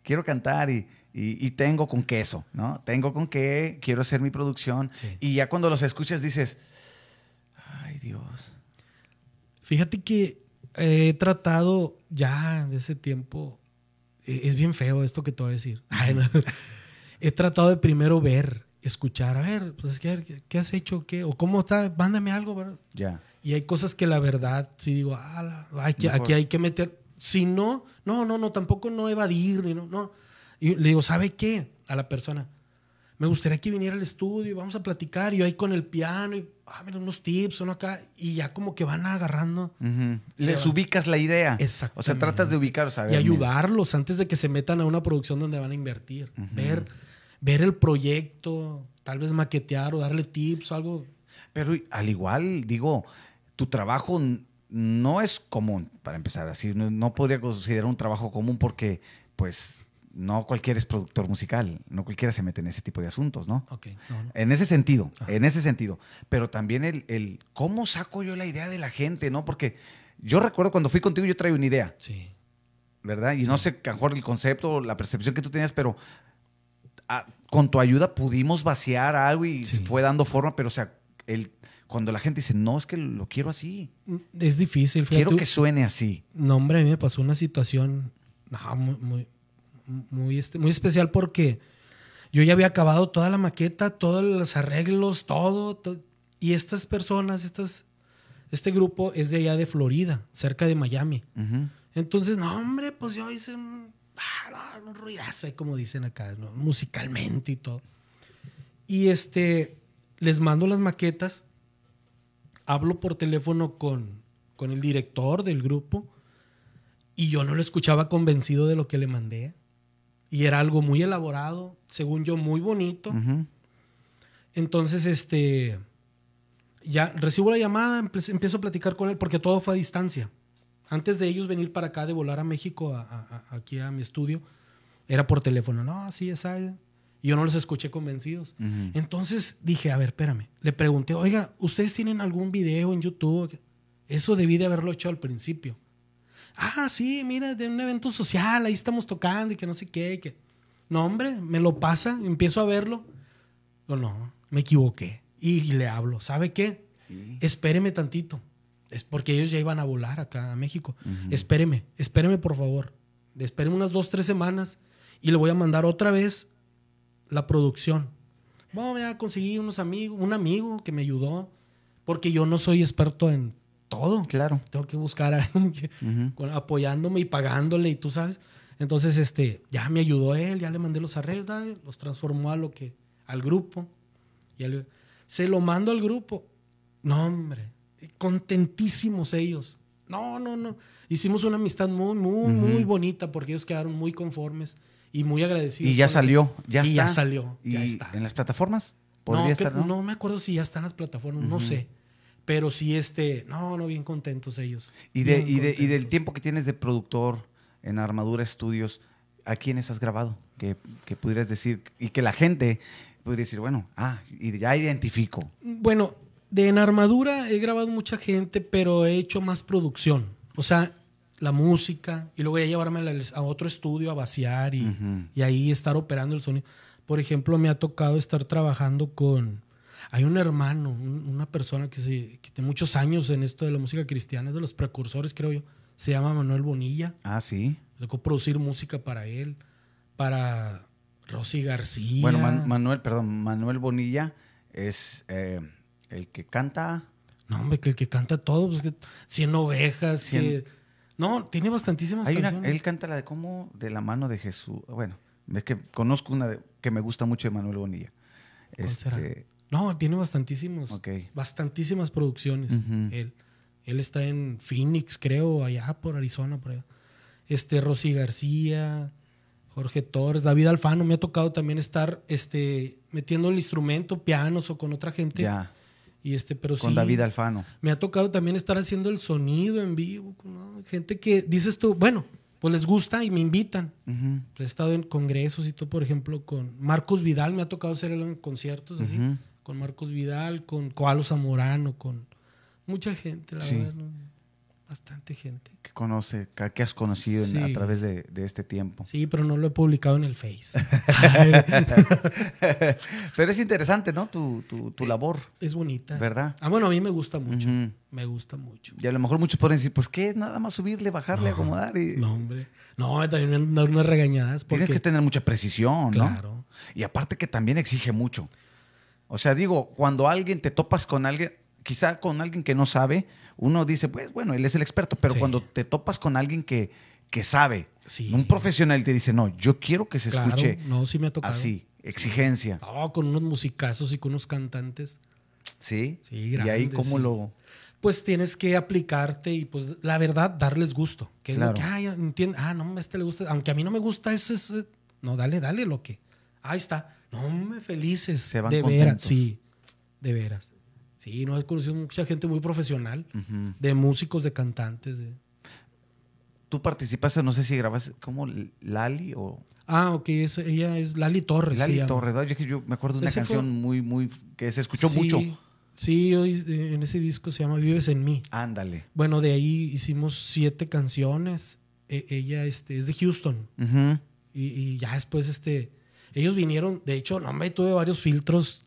Quiero cantar y, y- y tengo con queso, ¿no? Tengo con qué, quiero hacer mi producción. Sí. Y ya cuando los escuchas dices, ay Dios. Fíjate que he tratado ya de ese tiempo. Eh, Es bien feo esto que te voy a decir. Ay, no. <laughs> He tratado de primero ver, escuchar, a ver, pues, ¿qué, qué- has hecho? ¿Qué? ¿O cómo está? Mándame algo, ¿verdad? Ya. Y hay cosas que la verdad, sí digo, ah, la- Mejor. aquí hay que meter. Si no, no, no, no, tampoco no evadir, ni no, no. Y le digo, ¿sabe qué? A la persona. Me gustaría que viniera al estudio y vamos a platicar. Y yo ahí con el piano y, ah, mira, unos tips, uno acá. Y ya como que van agarrando. Les ubicas la idea. O sea, tratas de ubicar, o sea, a y mira. ayudarlos antes de que se metan a una producción donde van a invertir. ver, ver el proyecto, tal vez maquetear o darle tips o algo. Pero al igual, digo, tu trabajo no es común, para empezar así. No, no podría considerar un trabajo común porque, pues, no cualquiera es productor musical. No cualquiera se mete en ese tipo de asuntos, ¿no? Ok, no, no. En ese sentido, Ajá. en ese sentido. Pero también el, el cómo saco yo la idea de la gente, ¿no? Porque yo recuerdo cuando fui contigo, yo traía una idea, Sí. ¿verdad? Y no sé, mejor el concepto o la percepción que tú tenías, pero ah, con tu ayuda pudimos vaciar algo y se fue dando forma, pero o sea, el, cuando la gente dice, no, es que lo quiero así, Es difícil. fíjate. quiero que suene así. No, hombre, a mí me pasó una situación no, muy, muy, muy, este, muy especial porque yo ya había acabado toda la maqueta, todos los arreglos, todo. to- y estas personas, estas, este grupo es de allá de Florida, cerca de Miami. Entonces, no, hombre, pues yo hice un, ah, no, un ruidazo, como dicen acá, ¿no? musicalmente y todo. Y este, les mando las maquetas, hablo por teléfono con, con el director del grupo y yo no lo escuchaba convencido de lo que le mandé. Y era algo muy elaborado, según yo, muy bonito. Entonces, este, ya recibo la llamada, empiezo a platicar con él porque todo fue a distancia. Antes de ellos venir para acá, de volar a México, a- a- a- aquí a mi estudio, era por teléfono. No, sí, esa. Y yo no los escuché convencidos. Entonces dije, a ver, espérame. Le pregunté, oiga, ¿ustedes tienen algún video en YouTube? Eso debí de haberlo hecho al principio. Ah, sí, mira, de un evento social, ahí estamos tocando y que no sé qué. Que... No, hombre, me lo pasa, empiezo a verlo. No, no, me equivoqué. Y, le hablo, ¿sabe qué? Espéreme tantito. Es porque ellos ya iban a volar acá a México. Espéreme, espéreme por favor. Espéreme unas dos, tres semanas y le voy a mandar otra vez la producción. Bueno, ya conseguí unos amigos, un amigo que me ayudó, porque yo no soy experto en todo. Claro. Tengo que buscar a apoyándome y pagándole y tú sabes. Entonces, este, ya me ayudó él, ya le mandé los arreglos, los transformó a lo que, al grupo. Y se lo mando al grupo. No, hombre, contentísimos ellos. No, no, no. Hicimos una amistad muy, muy, muy bonita porque ellos quedaron muy conformes y muy agradecidos. Y ya salió, ya y está. ya salió, ¿Y ya está. ¿En las plataformas? No, estar, ¿no? me acuerdo si ya están las plataformas, no sé. Pero sí, este, no, no, bien contentos ellos. ¿Y, de, y, de, y del tiempo que tienes de productor en Armadura Estudios, ¿a quiénes has grabado? Que, que pudieras decir, y que la gente pudiera decir, bueno, ah, y ya identifico. Bueno, de en Armadura he grabado mucha gente, pero he hecho más producción. O sea, la música y luego ya llevarme a otro estudio a vaciar y, y, ahí estar operando el sonido. Por ejemplo, me ha tocado estar trabajando con... Hay un hermano, una persona que, se, que tiene muchos años en esto de la música cristiana, es de los precursores, creo yo. Se llama Manuel Bonilla. Ah, sí. Me tocó producir música para él, para Rosy García. Bueno, Manuel, perdón, Manuel Bonilla es eh, el que canta... No, hombre, que el que canta todo, pues, 100 ovejas, que no, tiene bastantísimas canciones. él canta la de cómo de la mano de Jesús. Bueno, es que conozco una que me gusta mucho de Manuel Bonilla. Este, no, tiene bastantísimos. Bastantísimas producciones. Él. Él está en Phoenix, creo, allá por Arizona, por allá. Este, Rosy García, Jorge Torres, David Alfano. Me ha tocado también estar este, metiendo el instrumento, pianos o con otra gente. Ya. Y este, pero con David Alfano. Me ha tocado también estar haciendo el sonido en vivo. Gente que dices tú, bueno, pues les gusta y me invitan. He estado en congresos y todo, por ejemplo, con Marcos Vidal, me ha tocado hacer en conciertos así, con Marcos Vidal, con Coalo Zamorano, con mucha gente, la verdad bastante gente. Que conoce, que has conocido a través de, este tiempo. Sí, pero no lo he publicado en el Face. <laughs> pero es interesante, ¿no? Tu, labor. Es bonita. ¿Verdad? Ah, bueno, a mí me gusta mucho. Me gusta mucho. Y a lo mejor muchos pueden decir, pues, ¿qué? Nada más subirle, bajarle, acomodar. Y... No, hombre. No, también dado unas regañadas. Tienes que tener mucha precisión, ¿no? Claro. Y aparte que también exige mucho. O sea, digo, cuando alguien te topas con alguien, quizá con alguien que no sabe, uno dice, pues bueno, él es el experto, pero cuando te topas con alguien que, que sabe, un profesional te dice, no, yo quiero que se escuche no, sí me ha tocado. así, exigencia. con unos musicazos y con unos cantantes. Sí, sí y ahí cómo lo... Pues tienes que aplicarte y pues la verdad darles gusto. Que es lo que, ah, entiende, ah, no, a este le gusta, aunque a mí no me gusta ese, ese no, dale, dale lo que. Ahí está. No, me felices. Se van de veras, sí, de veras. Sí, no he conocido mucha gente muy profesional, de músicos, de cantantes. De... Tú participaste, no sé si grabas como Lali o... Ah, ok, ella es Lali Torres. Lali Torres, yo, me acuerdo de una canción muy, muy, que se escuchó mucho. Sí, eh, en ese disco se llama Vives en mí. Ándale. Bueno, de ahí hicimos siete canciones. E, ella este, es de Houston. y, y, ya después, este, ellos vinieron, de hecho, no, me tuve varios filtros.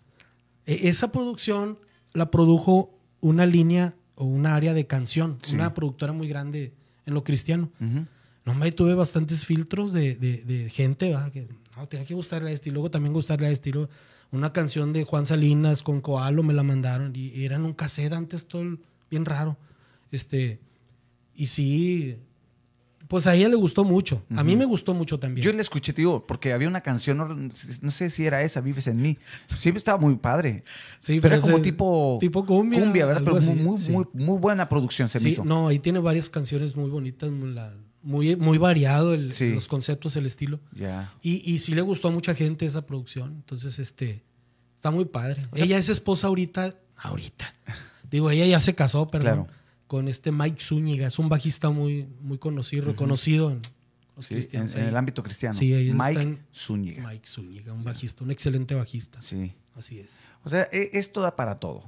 E, esa producción la produjo una línea o una área de canción, una productora muy grande en lo cristiano. No me tuve bastantes filtros de, gente que no, tenía que gustarle a este y luego también gustarle a este. una canción de Juan Salinas con Coalo me la mandaron y, eran un cassette antes todo bien raro. Este, y sí, pues a ella le gustó mucho. A mí me gustó mucho también. Yo le escuché, tío, porque había una canción, no, sé si era esa, Vives en mí. Sí, estaba muy padre. Sí, pero, era como tipo, tipo cumbia. Cumbia, ¿verdad? Pero muy, muy, muy, buena producción se me hizo. No, ahí tiene varias canciones muy bonitas, muy, muy variado los conceptos, el estilo. Ya. Y, y sí le gustó a mucha gente esa producción. Entonces, este, está muy padre. ella es esposa ahorita, ahorita. <laughs> Digo, ella ya se casó, perdón. Claro con este Mike Zúñiga. Es un bajista muy, muy conocido, reconocido en Sí, en, cristianos. en el ámbito cristiano. Sí, Mike en- Zúñiga. Mike Zúñiga, un bajista, un excelente bajista. Sí. Así es. O sea, e- esto da para todo.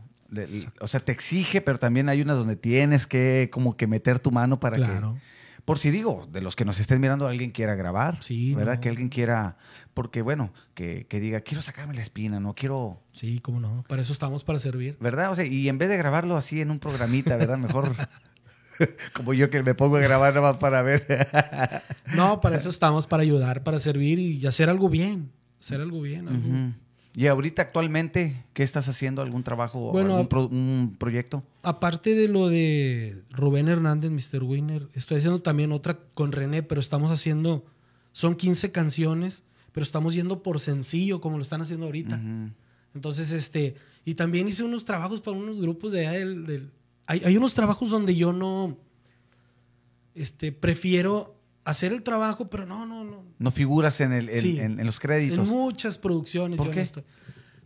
O sea, te exige, pero también hay unas donde tienes que como que meter tu mano para Claro. que... Por si digo, de los que nos estén mirando, alguien quiera grabar. Sí, ¿Verdad? no. Que alguien quiera... Porque, bueno, que, que diga, quiero sacarme la espina, no quiero... Sí, cómo no. Para eso estamos, para servir. ¿Verdad? O sea, y en vez de grabarlo así en un programita, ¿verdad? Mejor... <laughs> como yo que me pongo a grabar nada más para ver. No, para eso estamos, para ayudar, para servir y hacer algo bien. Hacer algo bien. algo-. Y ahorita actualmente, ¿qué estás haciendo? ¿Algún trabajo o Bueno, algún pro- un proyecto? Aparte de lo de Rubén Hernández, Mr. Winner, estoy haciendo también otra con René, pero estamos haciendo, son 15 canciones, pero estamos yendo por sencillo, como lo están haciendo ahorita. Entonces, este, y también hice unos trabajos para unos grupos de allá del... del- hay, hay unos trabajos donde yo no, este, prefiero hacer el trabajo, pero no, no, no. No figuras en, el, en, Sí. en- en los En créditos. muchas producciones. ¿Por yo qué? no estoy.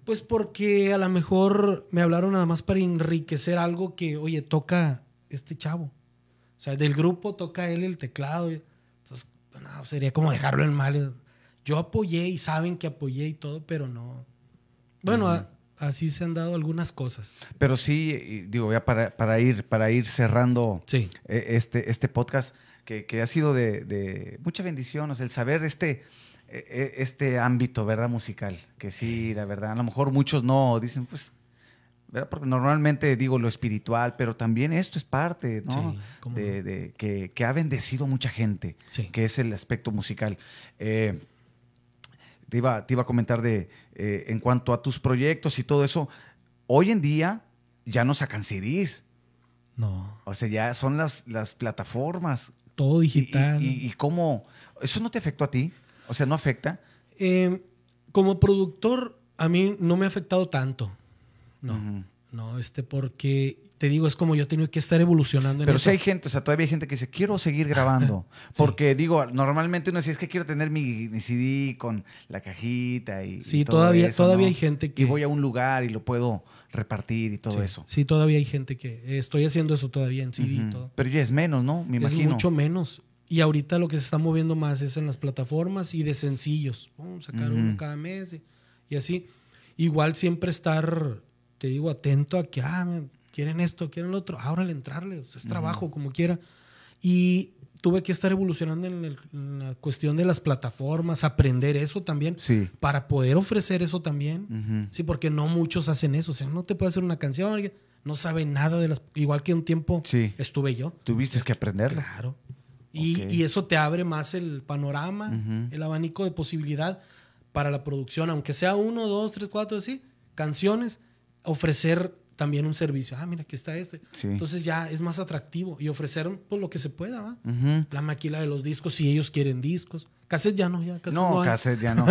Pues porque a lo mejor me hablaron nada más para enriquecer algo que, oye, toca este chavo. O sea, del grupo toca él el teclado. Entonces, no, sería como dejarlo en mal. Yo apoyé y saben que apoyé y todo, pero no. Bueno, a- así se han dado algunas cosas. Pero sí, digo, ya para, para ir, para ir cerrando Sí. eh, este, este podcast, que, que ha sido de, de mucha bendición, o sea, el saber este, eh, eh, este ámbito, ¿verdad? Musical, que sí, la verdad, a lo mejor muchos no dicen, pues, ¿verdad? Porque normalmente digo lo espiritual, pero también esto es parte, ¿no? Sí, cómo de, no. de- que, que ha bendecido mucha gente, Sí. que es el aspecto musical. Eh, te, iba, te iba a comentar de, eh, en cuanto a tus proyectos y todo eso, hoy en día ya no sacan CDs, No. o sea, ya son las, las plataformas. Todo digital. Y, y- y cómo, ¿eso no te afectó a ti? O sea, ¿no afecta? Eh, como productor, a mí no me ha afectado tanto. No. No, este, porque te digo, es como yo he tenido que estar evolucionando en Pero eso. si hay gente, o sea, todavía hay gente que dice, quiero seguir grabando. <laughs> Sí. Porque digo, normalmente uno dice, es que quiero tener mi, mi CD con la cajita y. Sí, y todo todavía, eso, todavía ¿no? hay gente que. Y voy a un lugar y lo puedo repartir y todo sí, eso. Sí, todavía hay gente que. eh, estoy haciendo eso todavía en CD y todo. Pero ya es menos, ¿no? Me es imagino. mucho menos. Y ahorita lo que se está moviendo más es en las plataformas y de sencillos. Vamos a sacar uno cada mes y, y así. Igual siempre estar, te digo, atento a que, ah, quieren esto, quieren lo otro. Ahora entrarle. o sea, es trabajo, como quiera. Y tuve que estar evolucionando en, el- en la cuestión de las plataformas, aprender eso también, Sí. para poder ofrecer eso también. Ujú. Sí, porque no muchos hacen eso. O sea, no te puede hacer una canción, no sabe nada de las. Igual que un tiempo Sí. estuve yo. Tuviste que aprenderlo. Claro. Y, Ok. y eso te abre más el panorama, Ujú. el abanico de posibilidad para la producción, aunque sea uno, dos, tres, cuatro, así, canciones, ofrecer también un servicio. Ah, mira, aquí está este. Sí. Entonces ya es más atractivo y ofrecer pues, lo que se pueda. La maquila de los discos, si ellos quieren discos. Cassette ya no, ya cassette No, no cassette ya no.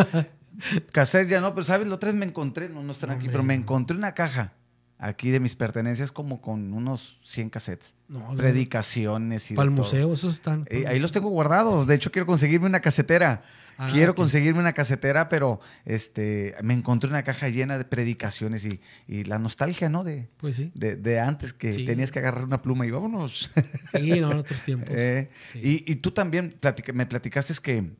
<laughs> cassette ya no, pero ¿sabes? La otra vez me encontré, no, no están aquí, pero me encontré una caja aquí de mis pertenencias como con unos 100 cassettes. No, Predicaciones y Para el museo, esos están. Eh, ahí los tengo guardados. De hecho, quiero conseguirme una casetera. Ah, quiero conseguirme una casetera, pero este, me encontré una caja llena de predicaciones y, y la nostalgia, ¿no? De, Pues sí. de, de antes que Sí. tenías que agarrar una pluma y vámonos. Sí, no, en otros tiempos. <laughs> Eh, Sí. y, y tú también platica- me platicaste que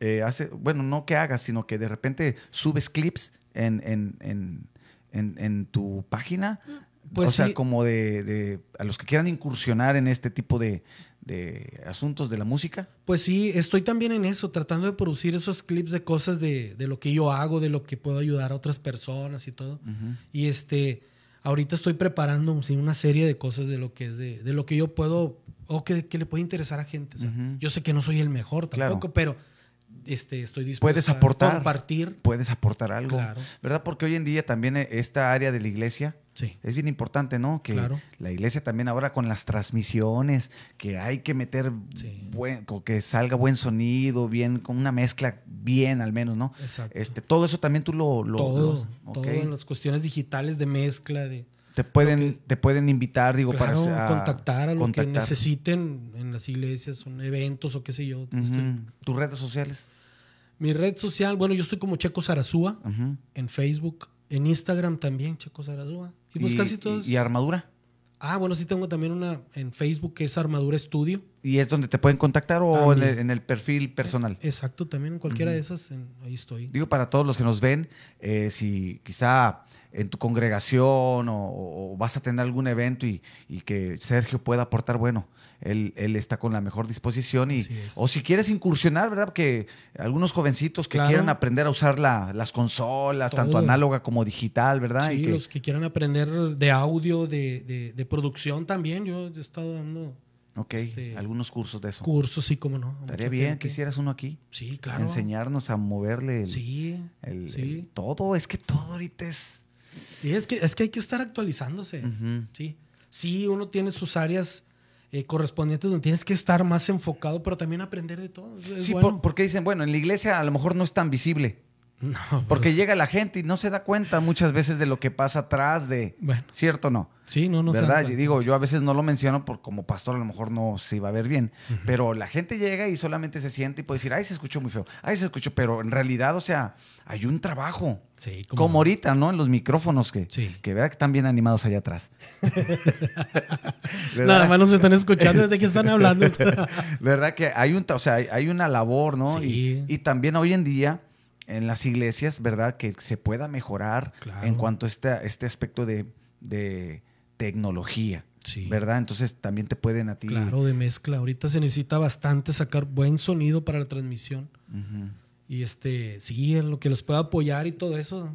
eh, hace, bueno, no que hagas, sino que de repente subes clips en, en, en, en- en tu página. Pues o sea, sí. como de, de- a los que quieran incursionar en este tipo de, de asuntos de la música. Pues sí, estoy también en eso, tratando de producir esos clips de cosas de, de lo que yo hago, de lo que puedo ayudar a otras personas y todo. Y este, ahorita estoy preparando sí, una serie de cosas de lo que es de, de lo que yo puedo o que, que le puede interesar a gente. O sea, Ujú. Yo sé que no soy el mejor Claro. tampoco, pero este, estoy dispuesto Puedes a aportar. compartir. Puedes aportar algo. Claro. ¿Verdad? Porque hoy en día también eh, esta área de la iglesia Sí, es bien importante, ¿no? Que Claro. la iglesia también ahora con las transmisiones, que hay que meter Sí. buen, que salga buen sonido, bien, con una mezcla bien al menos, ¿no? exacto. Este, todo eso también tú lo, lo- todo, lo- todo ok. en las cuestiones digitales de mezcla, de te pueden, que- te pueden invitar, digo, claro, para a- contactar a lo que necesiten en las iglesias, son eventos o qué sé yo. Tus redes sociales. Mi red social, bueno, yo estoy como Checo Sarazúa en Facebook, en Instagram también, Checo Sarazúa. Y pues casi todos. y armadura. Ah, bueno, sí tengo también una en Facebook que es Armadura Estudio. ¿Y es donde te pueden contactar o en el, en el, perfil personal? Exacto, también en cualquiera de esas, ahí estoy. Digo, para todos los que nos ven, eh, si quizá en tu congregación o, vas a tener algún evento y, que Sergio pueda aportar, bueno, él, está con la mejor disposición y o si quieres incursionar, ¿verdad? Que algunos jovencitos que quieran aprender a usar las consolas, tanto análoga como digital, ¿verdad? Sí, los que quieran aprender de audio, de, producción también, yo he estado dando... Ok, este, algunos cursos de eso. Cursos, sí, cómo no. Estaría bien que hicieras uno aquí. Sí, claro. Enseñarnos a moverle el, sí, sí. todo. Es que todo ahorita es y es que, es que hay que estar actualizándose. Sí. Sí, uno tiene sus áreas eh, correspondientes donde tienes que estar más enfocado, pero también aprender de todo. sí, porque dicen, bueno, en la iglesia a lo mejor no es tan visible. No, porque pues llega la gente y no se da cuenta muchas veces de lo que pasa atrás de... Bueno. ¿Cierto o no? Sí, no, no ¿Verdad? Y digo, yo a veces no lo menciono porque como pastor a lo mejor no se iba a ver bien, pero la gente llega y solamente se siente y puede decir, ay, se escuchó muy feo, ay, se escuchó, pero en realidad, o sea, hay un trabajo. Sí, como, ahorita, ¿no? En los micrófonos que, que vea que están bien animados allá atrás. <laughs> Nada más nos están escuchando desde que están hablando. <laughs> ¿Verdad? Que hay, un, o sea, hay, una labor, ¿no? Y, y también hoy en día en las iglesias, ¿verdad? Que se pueda mejorar en cuanto a este, este aspecto de tecnología. ¿Verdad? Entonces también te pueden a ti. Claro, de mezcla. Ahorita se necesita bastante sacar buen sonido para la transmisión. Y este, sí, en lo que los pueda apoyar y todo eso,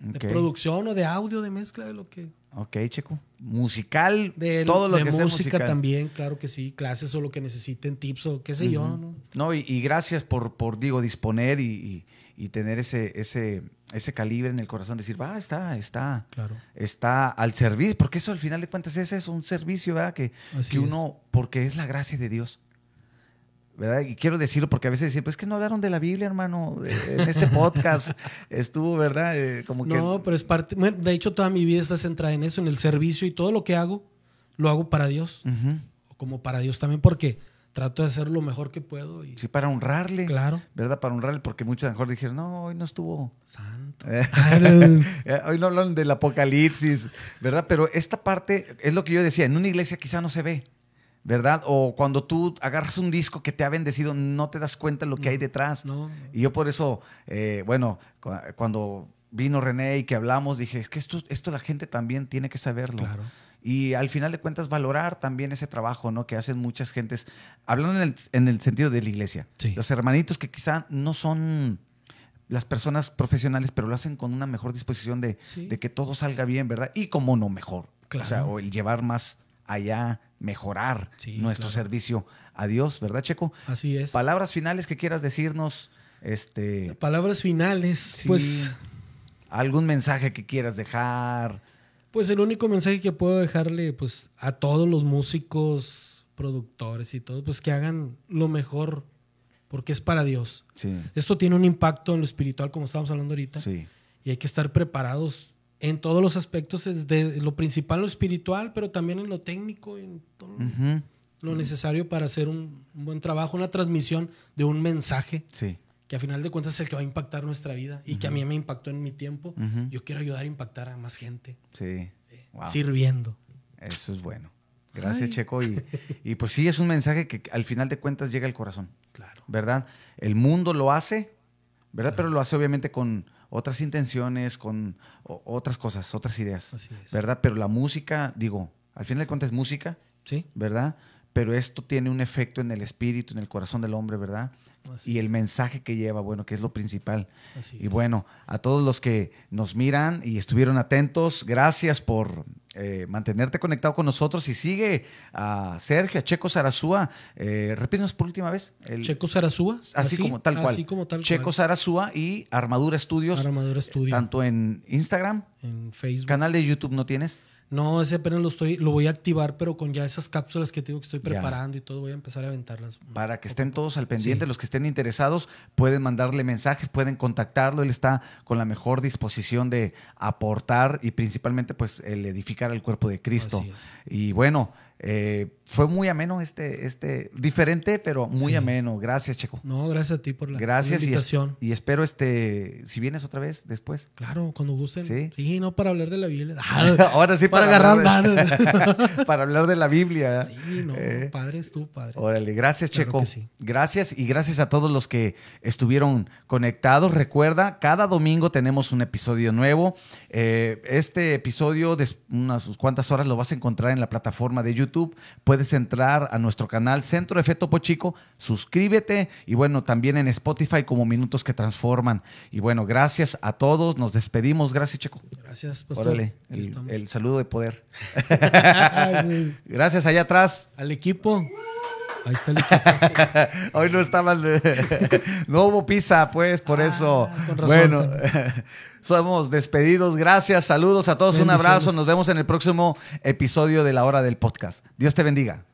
De producción o de audio, de mezcla, de lo que. Ok, Checo. Musical, de, todo lo de música también, claro que sí. Clases o lo que necesiten, tips o qué sé yo, ¿no? No, y, gracias por, por, digo, disponer y y tener ese, ese, ese calibre en el corazón, decir, va, está, está, claro. está al servicio, porque eso al final de cuentas ese es un servicio, ¿verdad? Que, que uno, porque es la gracia de Dios. ¿verdad? Y quiero decirlo porque a veces dicen, pues que no hablaron de la Biblia, hermano, en este podcast estuvo, ¿verdad? Eh, como que... No, pero es parte, de hecho toda mi vida está centrada en eso, en el servicio y todo lo que hago, lo hago para Dios, como para Dios también, porque trato de hacer lo mejor que puedo. Y... Sí, para honrarle. Claro. ¿Verdad? Para honrarle, porque muchos a lo mejor dijeron, no, hoy no estuvo. Santo. <laughs> <laughs> Eh, hoy no hablan del apocalipsis, ¿verdad? Pero esta parte es lo que yo decía, en una iglesia quizá no se ve. ¿verdad? O cuando tú agarras un disco que te ha bendecido, no te das cuenta de lo que hay detrás. No, Y yo por eso, eh, bueno, cuando vino René y que hablamos, dije, es que esto, esto la gente también tiene que saberlo. Claro y al final de cuentas valorar también ese trabajo ¿no? que hacen muchas gentes, hablando en el, sentido de la iglesia. Los hermanitos que quizá no son las personas profesionales, pero lo hacen con una mejor disposición de, que todo salga bien, ¿verdad? Y como no mejor. O sea, o el llevar más allá, mejorar nuestro servicio a Dios, ¿verdad, Checo? Así es. Palabras finales que quieras decirnos. Este, Palabras finales, pues. Algún mensaje que quieras dejar pues el único mensaje que puedo dejarle pues, a todos los músicos, productores y todo, pues que hagan lo mejor porque es para Dios. Esto tiene un impacto en lo espiritual, como estábamos hablando ahorita. Y hay que estar preparados en todos los aspectos, desde lo principal, lo espiritual, pero también en lo técnico, en todo lo necesario para hacer un, un, buen trabajo, una transmisión de un mensaje. Sí que a final de cuentas es el que va a impactar nuestra vida y que a mí me impactó en mi tiempo. Yo quiero ayudar a impactar a más gente. Sí. Eh, sirviendo. Eso es bueno. Gracias, Checo. Y, <laughs> y, pues sí, es un mensaje que al final de cuentas llega al corazón. Claro. ¿Verdad? El mundo lo hace, ¿verdad? Pero lo hace obviamente con otras intenciones, con otras cosas, otras ideas. Así es. ¿Verdad? Pero la música, digo, al final de cuentas es música. Sí. ¿Verdad? Pero esto tiene un efecto en el espíritu, en el corazón del hombre, ¿verdad? Y el mensaje que lleva, bueno, que es lo principal. y bueno, a todos los que nos miran y estuvieron atentos, gracias por eh, mantenerte conectado con nosotros y sigue a Sergio, a Checo Sarazúa. Eh, repítanos por última vez. El, Checo Sarazúa. Así, como tal cual. Así como tal Checo Sarazúa y Armadura Estudios. Armadura Estudios. tanto en Instagram. En Facebook. ¿Canal de YouTube no tienes? No, ese apenas lo estoy, lo voy a activar, pero con ya esas cápsulas que tengo que estoy preparando y todo, voy a empezar a aventarlas. Para que estén todos al pendiente, los que estén interesados, pueden mandarle mensajes, pueden contactarlo, él está con la mejor disposición de aportar y principalmente pues el edificar al cuerpo de Cristo. Y bueno, Eh, fue muy ameno este, este, diferente, pero muy Sí. ameno. Gracias, Checo. No, gracias a ti por la, Gracias la y, es- invitación. y espero este, si vienes otra vez después. Claro, cuando gusten. Sí. no para hablar de la Biblia. <laughs> Ahora sí para, para, agarrar de, <laughs> para hablar de la Biblia. Sí, no, Eh, padre es tú, padre. Órale, gracias Claro Checo. sí. Gracias y gracias a todos los que estuvieron conectados. Recuerda, cada domingo tenemos un episodio nuevo. Eh, este episodio, de unas cuantas horas, lo vas a encontrar en la plataforma de YouTube. Puedes entrar a nuestro canal Centro Efecto Topo Chico, suscríbete y bueno, también en Spotify como Minutos que Transforman. Y bueno, gracias a todos. Nos despedimos. Gracias, Checo. Gracias, pastor. Órale, el, saludo de poder. <laughs> Gracias allá atrás. Al equipo. Ahí está el equipo. <laughs> Hoy no estaban. <laughs> no hubo pizza, pues, por Ah, eso. con razón, bueno, somos despedidos. Gracias, saludos a todos. Un abrazo. Nos vemos en el próximo episodio de la hora del podcast. Dios te bendiga.